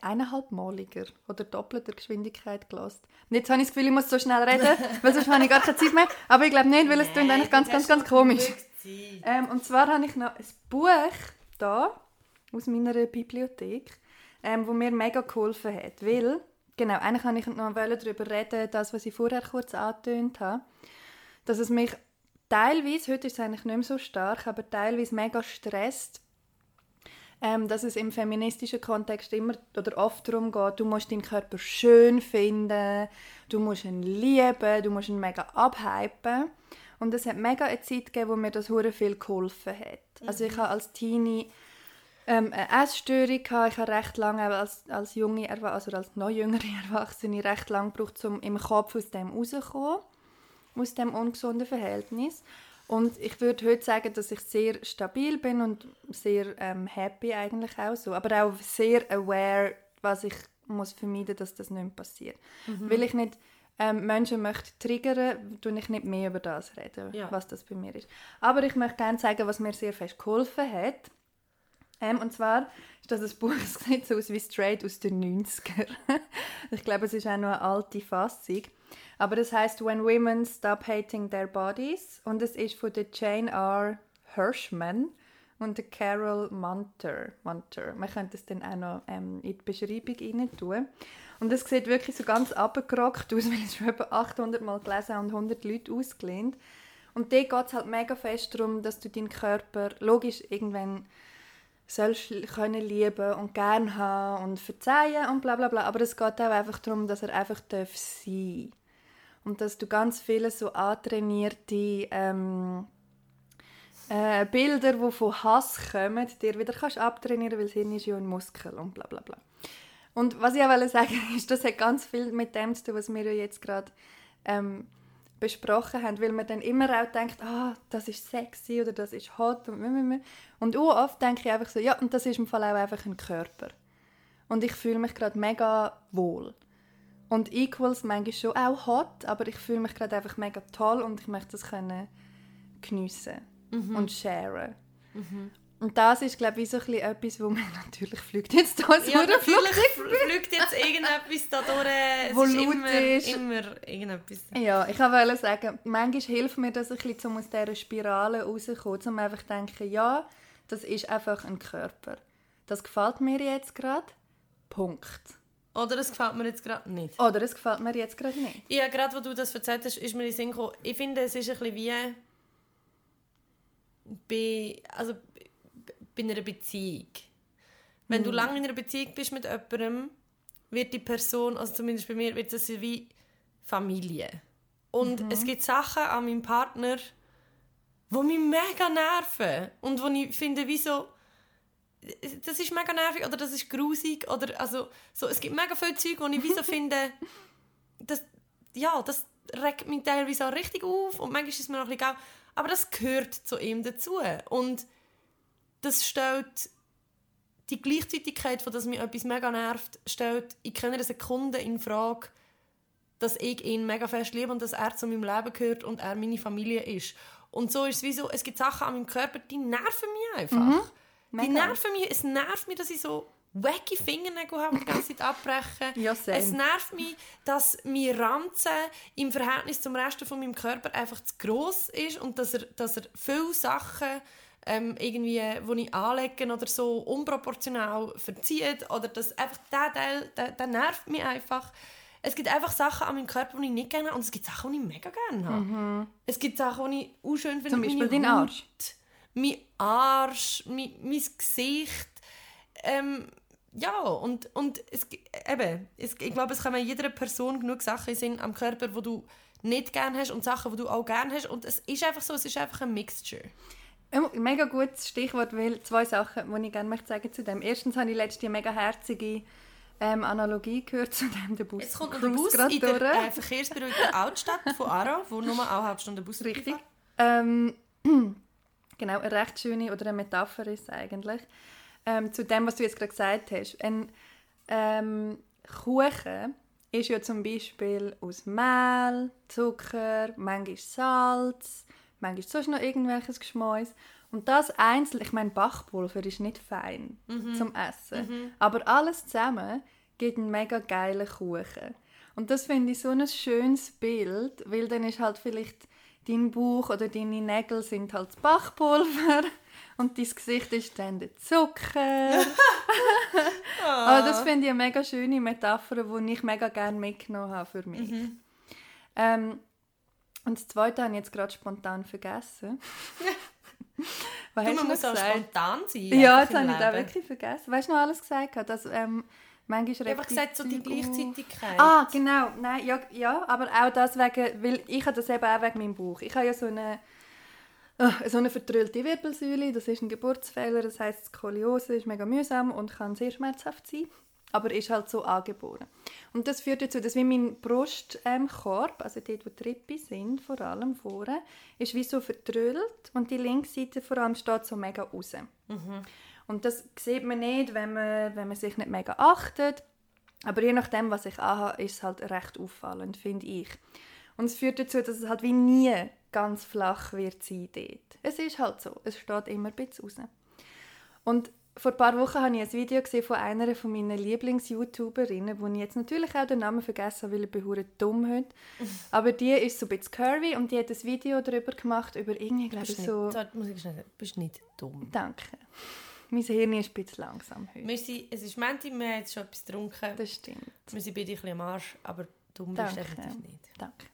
eineinhalbmaliger oder doppelter Geschwindigkeit. Und jetzt habe ich das Gefühl, ich muss so schnell reden, weil sonst habe ich gar keine Zeit mehr. Aber ich glaube nicht, weil es klingt eigentlich ganz, ganz, ganz komisch. Ähm, und zwar habe ich noch ein Buch da aus meiner Bibliothek, ähm, wo mir mega geholfen hat. Weil, genau, eigentlich wollte ich noch darüber reden, das, was ich vorher kurz angetönt habe, dass es mich teilweise, heute ist es eigentlich nicht mehr so stark, aber teilweise mega stresst, ähm, dass es im feministischen Kontext immer oder oft darum geht, du musst deinen Körper schön finden, du musst ihn lieben, du musst ihn mega abhypen. Und es hat mega eine Zeit gegeben, wo mir das hure viel geholfen hat. Also ich habe als Teenie ähm, eine Essstörung gehabt. Ich habe recht lange als, als junge, Erwa- also als noch jüngere Erwachsene recht lange gebraucht, um im Kopf aus dem rauszukommen, aus dem ungesunden Verhältnis. Und ich würde heute sagen, dass ich sehr stabil bin und sehr ähm, happy eigentlich auch so. Aber auch sehr aware, was ich muss vermeiden, dass das nicht passiert. Weil ich nicht ähm, Menschen möchte triggern, tue ich nicht mehr über das reden, Ja. was das bei mir ist. Aber ich möchte gerne sagen, was mir sehr fest geholfen hat. Ähm, und zwar ist das ein Buch, das sieht so aus wie straight aus den 90er. ich glaube, es ist auch noch eine alte Fassung. Aber das heißt When Women Stop Hating Their Bodies und es ist von der Jane R. Hirschman und der Carol Munter. Munter. Man könnte es dann auch noch ähm, in die Beschreibung rein tun. Und es sieht wirklich so ganz abgerockt aus, weil es schon etwa 800 Mal gelesen und 100 Leute ausgelehnt. Und dort geht es halt mega fest darum, dass du deinen Körper logisch irgendwann sollst können lieben und gern haben und verzeihen und bla bla bla. Aber es geht auch einfach darum, dass er einfach darf sein und dass du ganz viele so antrainierte ähm, äh, Bilder, die von Hass kommen, dir wieder kannst abtrainieren, weil das Hirn ist ja ein Muskel und bla bla bla. Und was ich auch sagen ist, das hat ganz viel mit dem zu tun, was wir ja jetzt gerade ähm, besprochen haben, weil man dann immer auch denkt, ah, das ist sexy oder das ist hot und und oft denke ich einfach so, ja, und das ist im Fall auch einfach ein Körper. Und ich fühle mich gerade mega wohl. Und Equals manchmal schon auch hot, aber ich fühle mich gerade einfach mega toll und ich möchte das können geniessen und sharen. Und das ist, glaube ich, so ein bisschen etwas, wo man natürlich fliegt jetzt da so Ja, natürlich fl- fliegt jetzt irgendetwas da durch. Es Wo ist laut immer, ist. immer irgendetwas. Ja, ich wollte sagen, manchmal hilft mir das ein bisschen, um aus dieser Spirale rauszukommen, um einfach zu denken, ja, das ist einfach ein Körper. Das gefällt mir jetzt gerade. Punkt. Oder es gefällt mir jetzt gerade nicht. Oder es gefällt mir jetzt gerade nicht. Ja, gerade wo du das erzählt hast, ist mir in den Sinn gekommen. Ich finde, es ist ein bisschen wie bei, also, bei einer Beziehung. Wenn du lange in einer Beziehung bist mit jemandem, wird die Person, also zumindest bei mir, wird das wie Familie. Und es gibt Sachen an meinem Partner, die mich mega nerven. Und wo ich finde, wie so, das ist mega nervig oder das ist grusig oder also so, es gibt mega viele Zeug, wo ich wie so finde, das, ja, das regt mich teilweise auch richtig auf und manchmal ist es mir auch ein bisschen egal. Aber das gehört zu ihm dazu. Und das stellt die Gleichzeitigkeit, von dass mich etwas mega nervt, stellt in keiner Sekunde in Frage, dass ich ihn mega fest liebe und dass er zu meinem Leben gehört und er meine Familie ist. Und so ist es wie so, es gibt Sachen an meinem Körper, die nerven mich einfach. Die Mega. nerven mich, es nervt mich, dass ich so wacky Fingernägel habe und die ganze Zeit abbrechen. Ja, same. es nervt mich, dass mein Ranzen im Verhältnis zum Rest von meinem Körper einfach zu gross ist und dass er, dass er viele Sachen ähm, irgendwie, die ich anlege oder so, unproportional verzieht oder dass einfach der Teil, der, der nervt mich einfach. Es gibt einfach Sachen an meinem Körper, die ich nicht gerne habe und es gibt Sachen, die ich mega gerne habe. Es gibt Sachen, die ich auch schön finde. Zum Beispiel meine dein Arsch. Haut, Mein Arsch, mein, mein Gesicht. Ähm, ja, und, und es, eben, es, ich glaube, es kommen jeder Person genug Sachen sind am Körper, die du nicht gerne hast und Sachen, die du auch gerne hast. Und es ist einfach so, es ist einfach ein Mixture. Ein mega gutes Stichwort, weil zwei Sachen, die ich gerne möchte sagen zu dem. Erstens habe ich letztens eine mega herzige ähm, Analogie gehört zu dem, der Bus Jetzt kommt der Bus in der äh, verkehrsberuhigten Altstadt von Aarau, wo nur eine halbe Stunde Bus Richtig. Ähm, genau, eine recht schöne oder eine Metapher ist eigentlich. Ähm, zu dem, was du jetzt gerade gesagt hast. Ein ähm, Kuchen ist ja zum Beispiel aus Mehl, Zucker, manchmal Salz, manchmal sonst noch irgendwelches Geschmäus. Und das einzeln, ich meine, Backpulver ist nicht fein zum Essen. Aber alles zusammen gibt einen mega geilen Kuchen. Und das finde ich so ein schönes Bild, weil dann ist halt vielleicht dein Bauch oder deine Nägel sind halt das Backpulver und dein Gesicht ist dann der Zucker. Aber das finde ich eine mega schöne Metapher, die ich mega gerne mitgenommen habe für mich. Ähm, und das Zweite habe ich jetzt gerade spontan vergessen. Was Du, man muss auch gesagt? spontan sein. Ja, jetzt habe ich das Leben. wirklich vergessen. Weißt du noch alles gesagt? Dass, ähm, manchmal Ich einfach gesagt, so die auf. Gleichzeitigkeit. Ah, genau. Nein, ja, ja, aber auch das wegen, weil ich habe das eben auch wegen meinem Bauch. Ich habe ja so eine, äh, so eine vertrüllte Wirbelsäule, das ist ein Geburtsfehler, das heißt Skoliose ist mega mühsam und kann sehr schmerzhaft sein, aber ist halt so angeboren. Und das führt dazu, dass wie mein Brustkorb, ähm, also dort, wo die Rippen sind, vor allem vorne, ist wie so vertrüllt und die linke Seite vor allem steht so mega raus. Und das sieht man nicht, wenn man, wenn man sich nicht mega achtet. Aber je nachdem, was ich anhabe, ist es halt recht auffallend, finde ich. Und es führt dazu, dass es halt wie nie ganz flach wird sein dort. Es ist halt so. Es steht immer ein bisschen raus. Und vor ein paar Wochen habe ich ein Video gesehen von einer von meinen Lieblings-YouTuberinnen, wo ich jetzt natürlich auch den Namen vergessen habe, weil ich bin dumm heute. Aber die ist so ein bisschen curvy und die hat ein Video darüber gemacht, über irgendwie, glaube ich, so... nicht, Warte, muss ich schnell sagen, bist nicht dumm. Danke. Mein Hirn ist ein bisschen langsam heute. Wir sind, es ist Menti, wir haben jetzt schon etwas getrunken. Das stimmt. Wir sind beide ein bisschen am Arsch, aber dumm bist du definitiv nicht. Danke.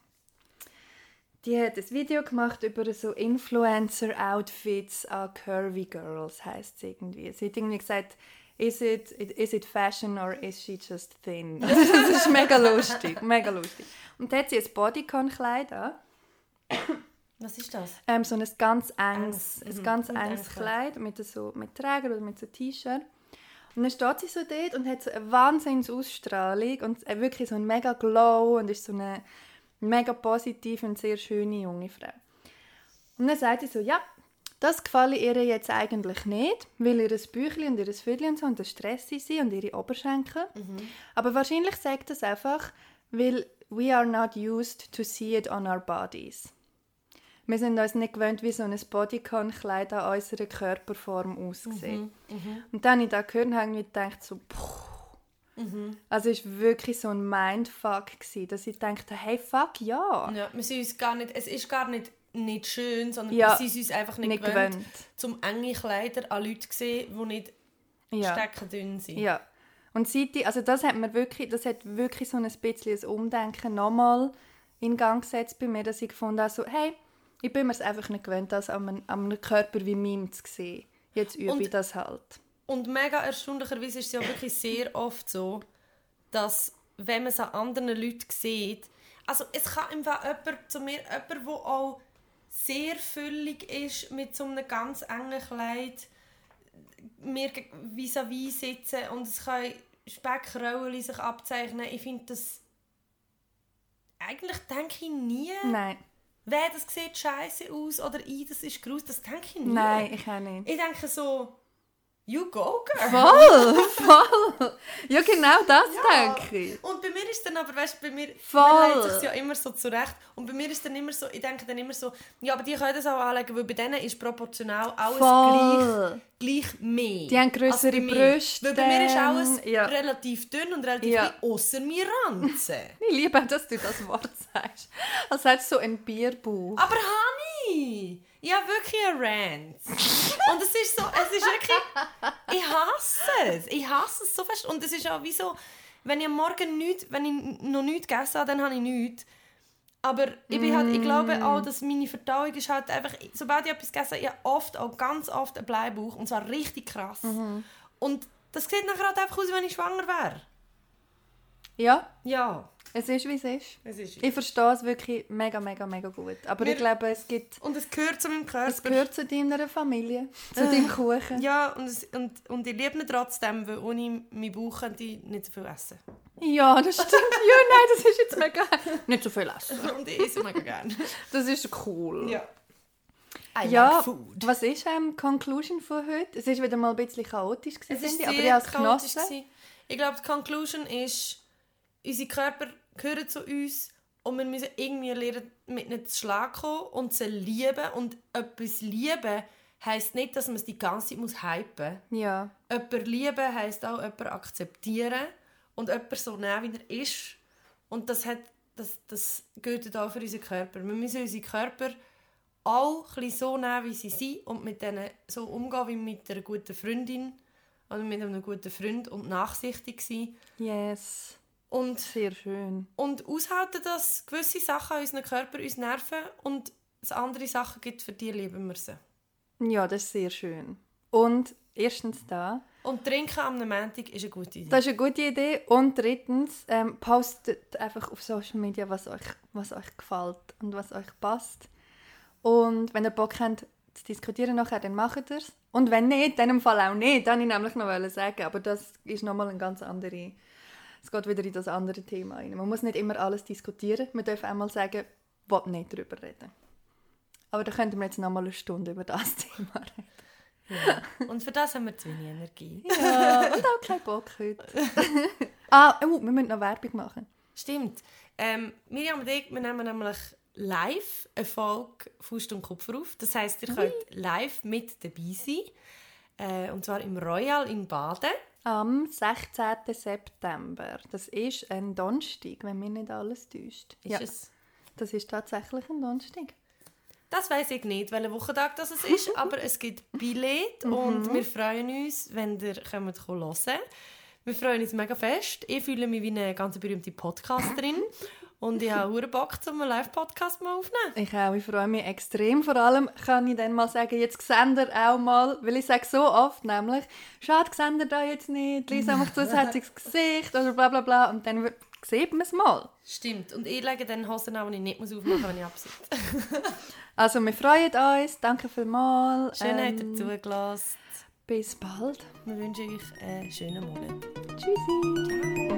Die hat ein Video gemacht über so Influencer-Outfits an Curvy Girls, heisst es irgendwie. Sie hat irgendwie gesagt, is it, is it fashion or is she just thin? das ist mega lustig, mega lustig. Und da hat sie ein Bodycon-Kleid an, Was ist das? ähm, so ein ganz enges, Enges, ein mhm, ganz enges Kleid mit so mit Träger oder mit so T-Shirt. Und dann steht sie so dort und hat so eine Wahnsinnsausstrahlung und äh, wirklich so ein mega Glow und ist so eine mega positive und sehr schöne junge Frau. Und dann sagt sie so, ja, das gefalle ihr jetzt eigentlich nicht, weil ihr Büchli und ihr Viertel und so und das stressig sind und ihre Oberschenkel. Aber wahrscheinlich sagt das einfach, weil we are not used to see it on our bodies. Wir sind uns nicht gewöhnt, wie so ein Bodycon-Kleid an unserer Körperform aussieht. Und dann habe ich das gehört und habe gedacht, so, puh. Also es war wirklich so ein Mindfuck, gewesen, dass ich dachte, hey, fuck, ja. Ja, wir sind uns gar nicht, es ist gar nicht, nicht schön, sondern Ja, wir sind uns einfach nicht, nicht gewöhnt, gewöhnt. zum enge Kleider an Leute zu sehen, die nicht Ja. steckendünn sind. Ja. Und seit ich, also das hat mir wirklich, das hat wirklich so ein bisschen ein Umdenken nochmal in Gang gesetzt bei mir, dass ich gefunden habe, so, hey, ich bin mir es einfach nicht gewöhnt, das an einem, an einem Körper wie meinem zu sehen. Jetzt übe Und- ich das halt. Und mega erstaunlicherweise ist es ja wirklich sehr oft so, dass wenn man es an anderen Leuten sieht, also es kann einfach jemand zu mir, jemand, der auch sehr füllig ist mit so einem ganz engen Kleid, mir vis-à-vis sitzen und es können Speckrollen sich abzeichnen. Ich finde das... Eigentlich denke ich nie, Nein, wer das sieht scheiße aus oder ich, das ist gruselig. Das denke ich nie. nein, ich auch nicht. Ich denke so, you go, girl. Voll, voll. Ja, genau das denke ich. Und bei mir ist dann aber, weißt du, bei mir Voll. legt sich ja immer so zurecht. Und bei mir ist dann immer so, ich denke dann immer so, ja, aber die können das auch anlegen, weil bei denen ist proportional alles Voll. gleich, gleich mehr. Die haben grössere als bei mir. Brüste, Weil bei mir ist alles ja. relativ dünn und relativ Ja. klein, außer mir Ranzen. Ich liebe, dass du das Wort sagst. Als hättest du so einen Bierbauch. aber Ich habe wirklich einen Rant. und es ist so, es ist wirklich, ich hasse es. Ich hasse es so fest. Und es ist auch wie so, wenn ich am Morgen nichts, wenn ich noch nichts gegessen habe, dann habe ich nichts. Aber ich, bin halt, ich glaube auch, dass meine Verdauung ist halt einfach, sobald ich etwas gegessen habe, ich habe oft, auch ganz oft einen Bleibuch. Und zwar richtig krass. Und das sieht nachher halt einfach aus, wenn ich schwanger wäre. Ja, Ja, es ist, wie es ist. es ist. Ich verstehe es wirklich mega, mega, mega gut. Aber Wir- ich glaube, es gibt... Und es gehört zu meinem Körper. Es gehört zu deiner Familie, zu deinem Kuchen. Ja, und, es, und, und ich liebe ihn trotzdem, weil ohne meinen Bauch könnte ich nicht so viel essen. Ja, das stimmt. Ja, nein, das ist jetzt mega... Nicht so viel essen. Und ich esse mega gerne. Das ist cool. Ja. I Ja, like food. was ist ähm, die Conclusion von heute? Es ist wieder mal ein bisschen chaotisch, gewesen, Es ist ich, aber ich habe es chaotisch. genossen. gewesen. Ich glaube, die Conclusion ist, unsere Körper gehören zu uns und wir müssen irgendwie lernen, mit ihnen zu Schlag kommen und sie lieben. Und etwas lieben heisst nicht, dass man es die ganze Zeit muss hypen muss. Ja, Jemanden lieben heisst auch jemanden akzeptieren und jemanden so nehmen, wie er ist. Und das, hat, das, das gilt auch für unseren Körper. Wir müssen unsere Körper auch ein so nehmen, wie sie sind und mit denen so umgehen wie mit einer guten Freundin oder mit einem guten Freund und nachsichtig sein. yes. Und, Sehr schön. und aushalten, dass gewisse Sachen unseren Körper uns nerven und es andere Sachen gibt, für die lieben wir sie. Ja, das ist sehr schön. Und erstens da, Und trinken am Montag ist eine gute Idee. das ist eine gute Idee. Und drittens, ähm, postet einfach auf Social Media, was euch, was euch gefällt und was euch passt. Und wenn ihr Bock habt zu diskutieren nachher, dann macht ihr es. Und wenn nicht, dann im Fall auch nicht. Wollte ich nämlich noch sagen. Aber das ist nochmal ein ganz andere... Es geht wieder in das andere Thema rein. Man muss nicht immer alles diskutieren. Man darf einmal sagen, will nicht darüber reden. Aber da könnten wir jetzt nochmal eine Stunde über das Thema reden. Ja. Und für das haben wir zu wenig Energie. Ja, und auch keinen Bock heute. ah, oh, wir müssen noch Werbung machen. Stimmt. Ähm, Miriam und ich, wir nehmen nämlich live eine Folge Faust und Kupfer auf. Das heisst, ihr könnt live mit dabei sein. Äh, und zwar im Royal in Baden. Am 16. September. Das ist ein Donnerstag, wenn mich nicht alles täuscht. Ist ja, es? das ist tatsächlich ein Donnerstag. Das weiß ich nicht, welcher Wochentag das es ist, aber es gibt Billett und wir freuen uns, wenn ihr kommt hören Wir freuen uns mega fest. Ich fühle mich wie eine ganz berühmte Podcasterin und ich habe hure Bock, um einen Live-Podcast mal aufzunehmen. Ich auch, ich freue mich extrem. Vor allem kann ich dann mal sagen, jetzt ihr auch mal, weil ich sage so oft nämlich, schade, ihr da jetzt nicht, Lisa macht zusätzliches Gesicht oder bla bla bla und dann sieht man es mal. Stimmt. Und ich lege dann Hosen an, die ich nicht muss aufmachen muss, wenn ich absitze. Also wir freuen uns, danke vielmals. Schön, habt ihr Ähm, zugelassen. Bis bald. Wir wünschen euch einen schönen Monat. Tschüssi.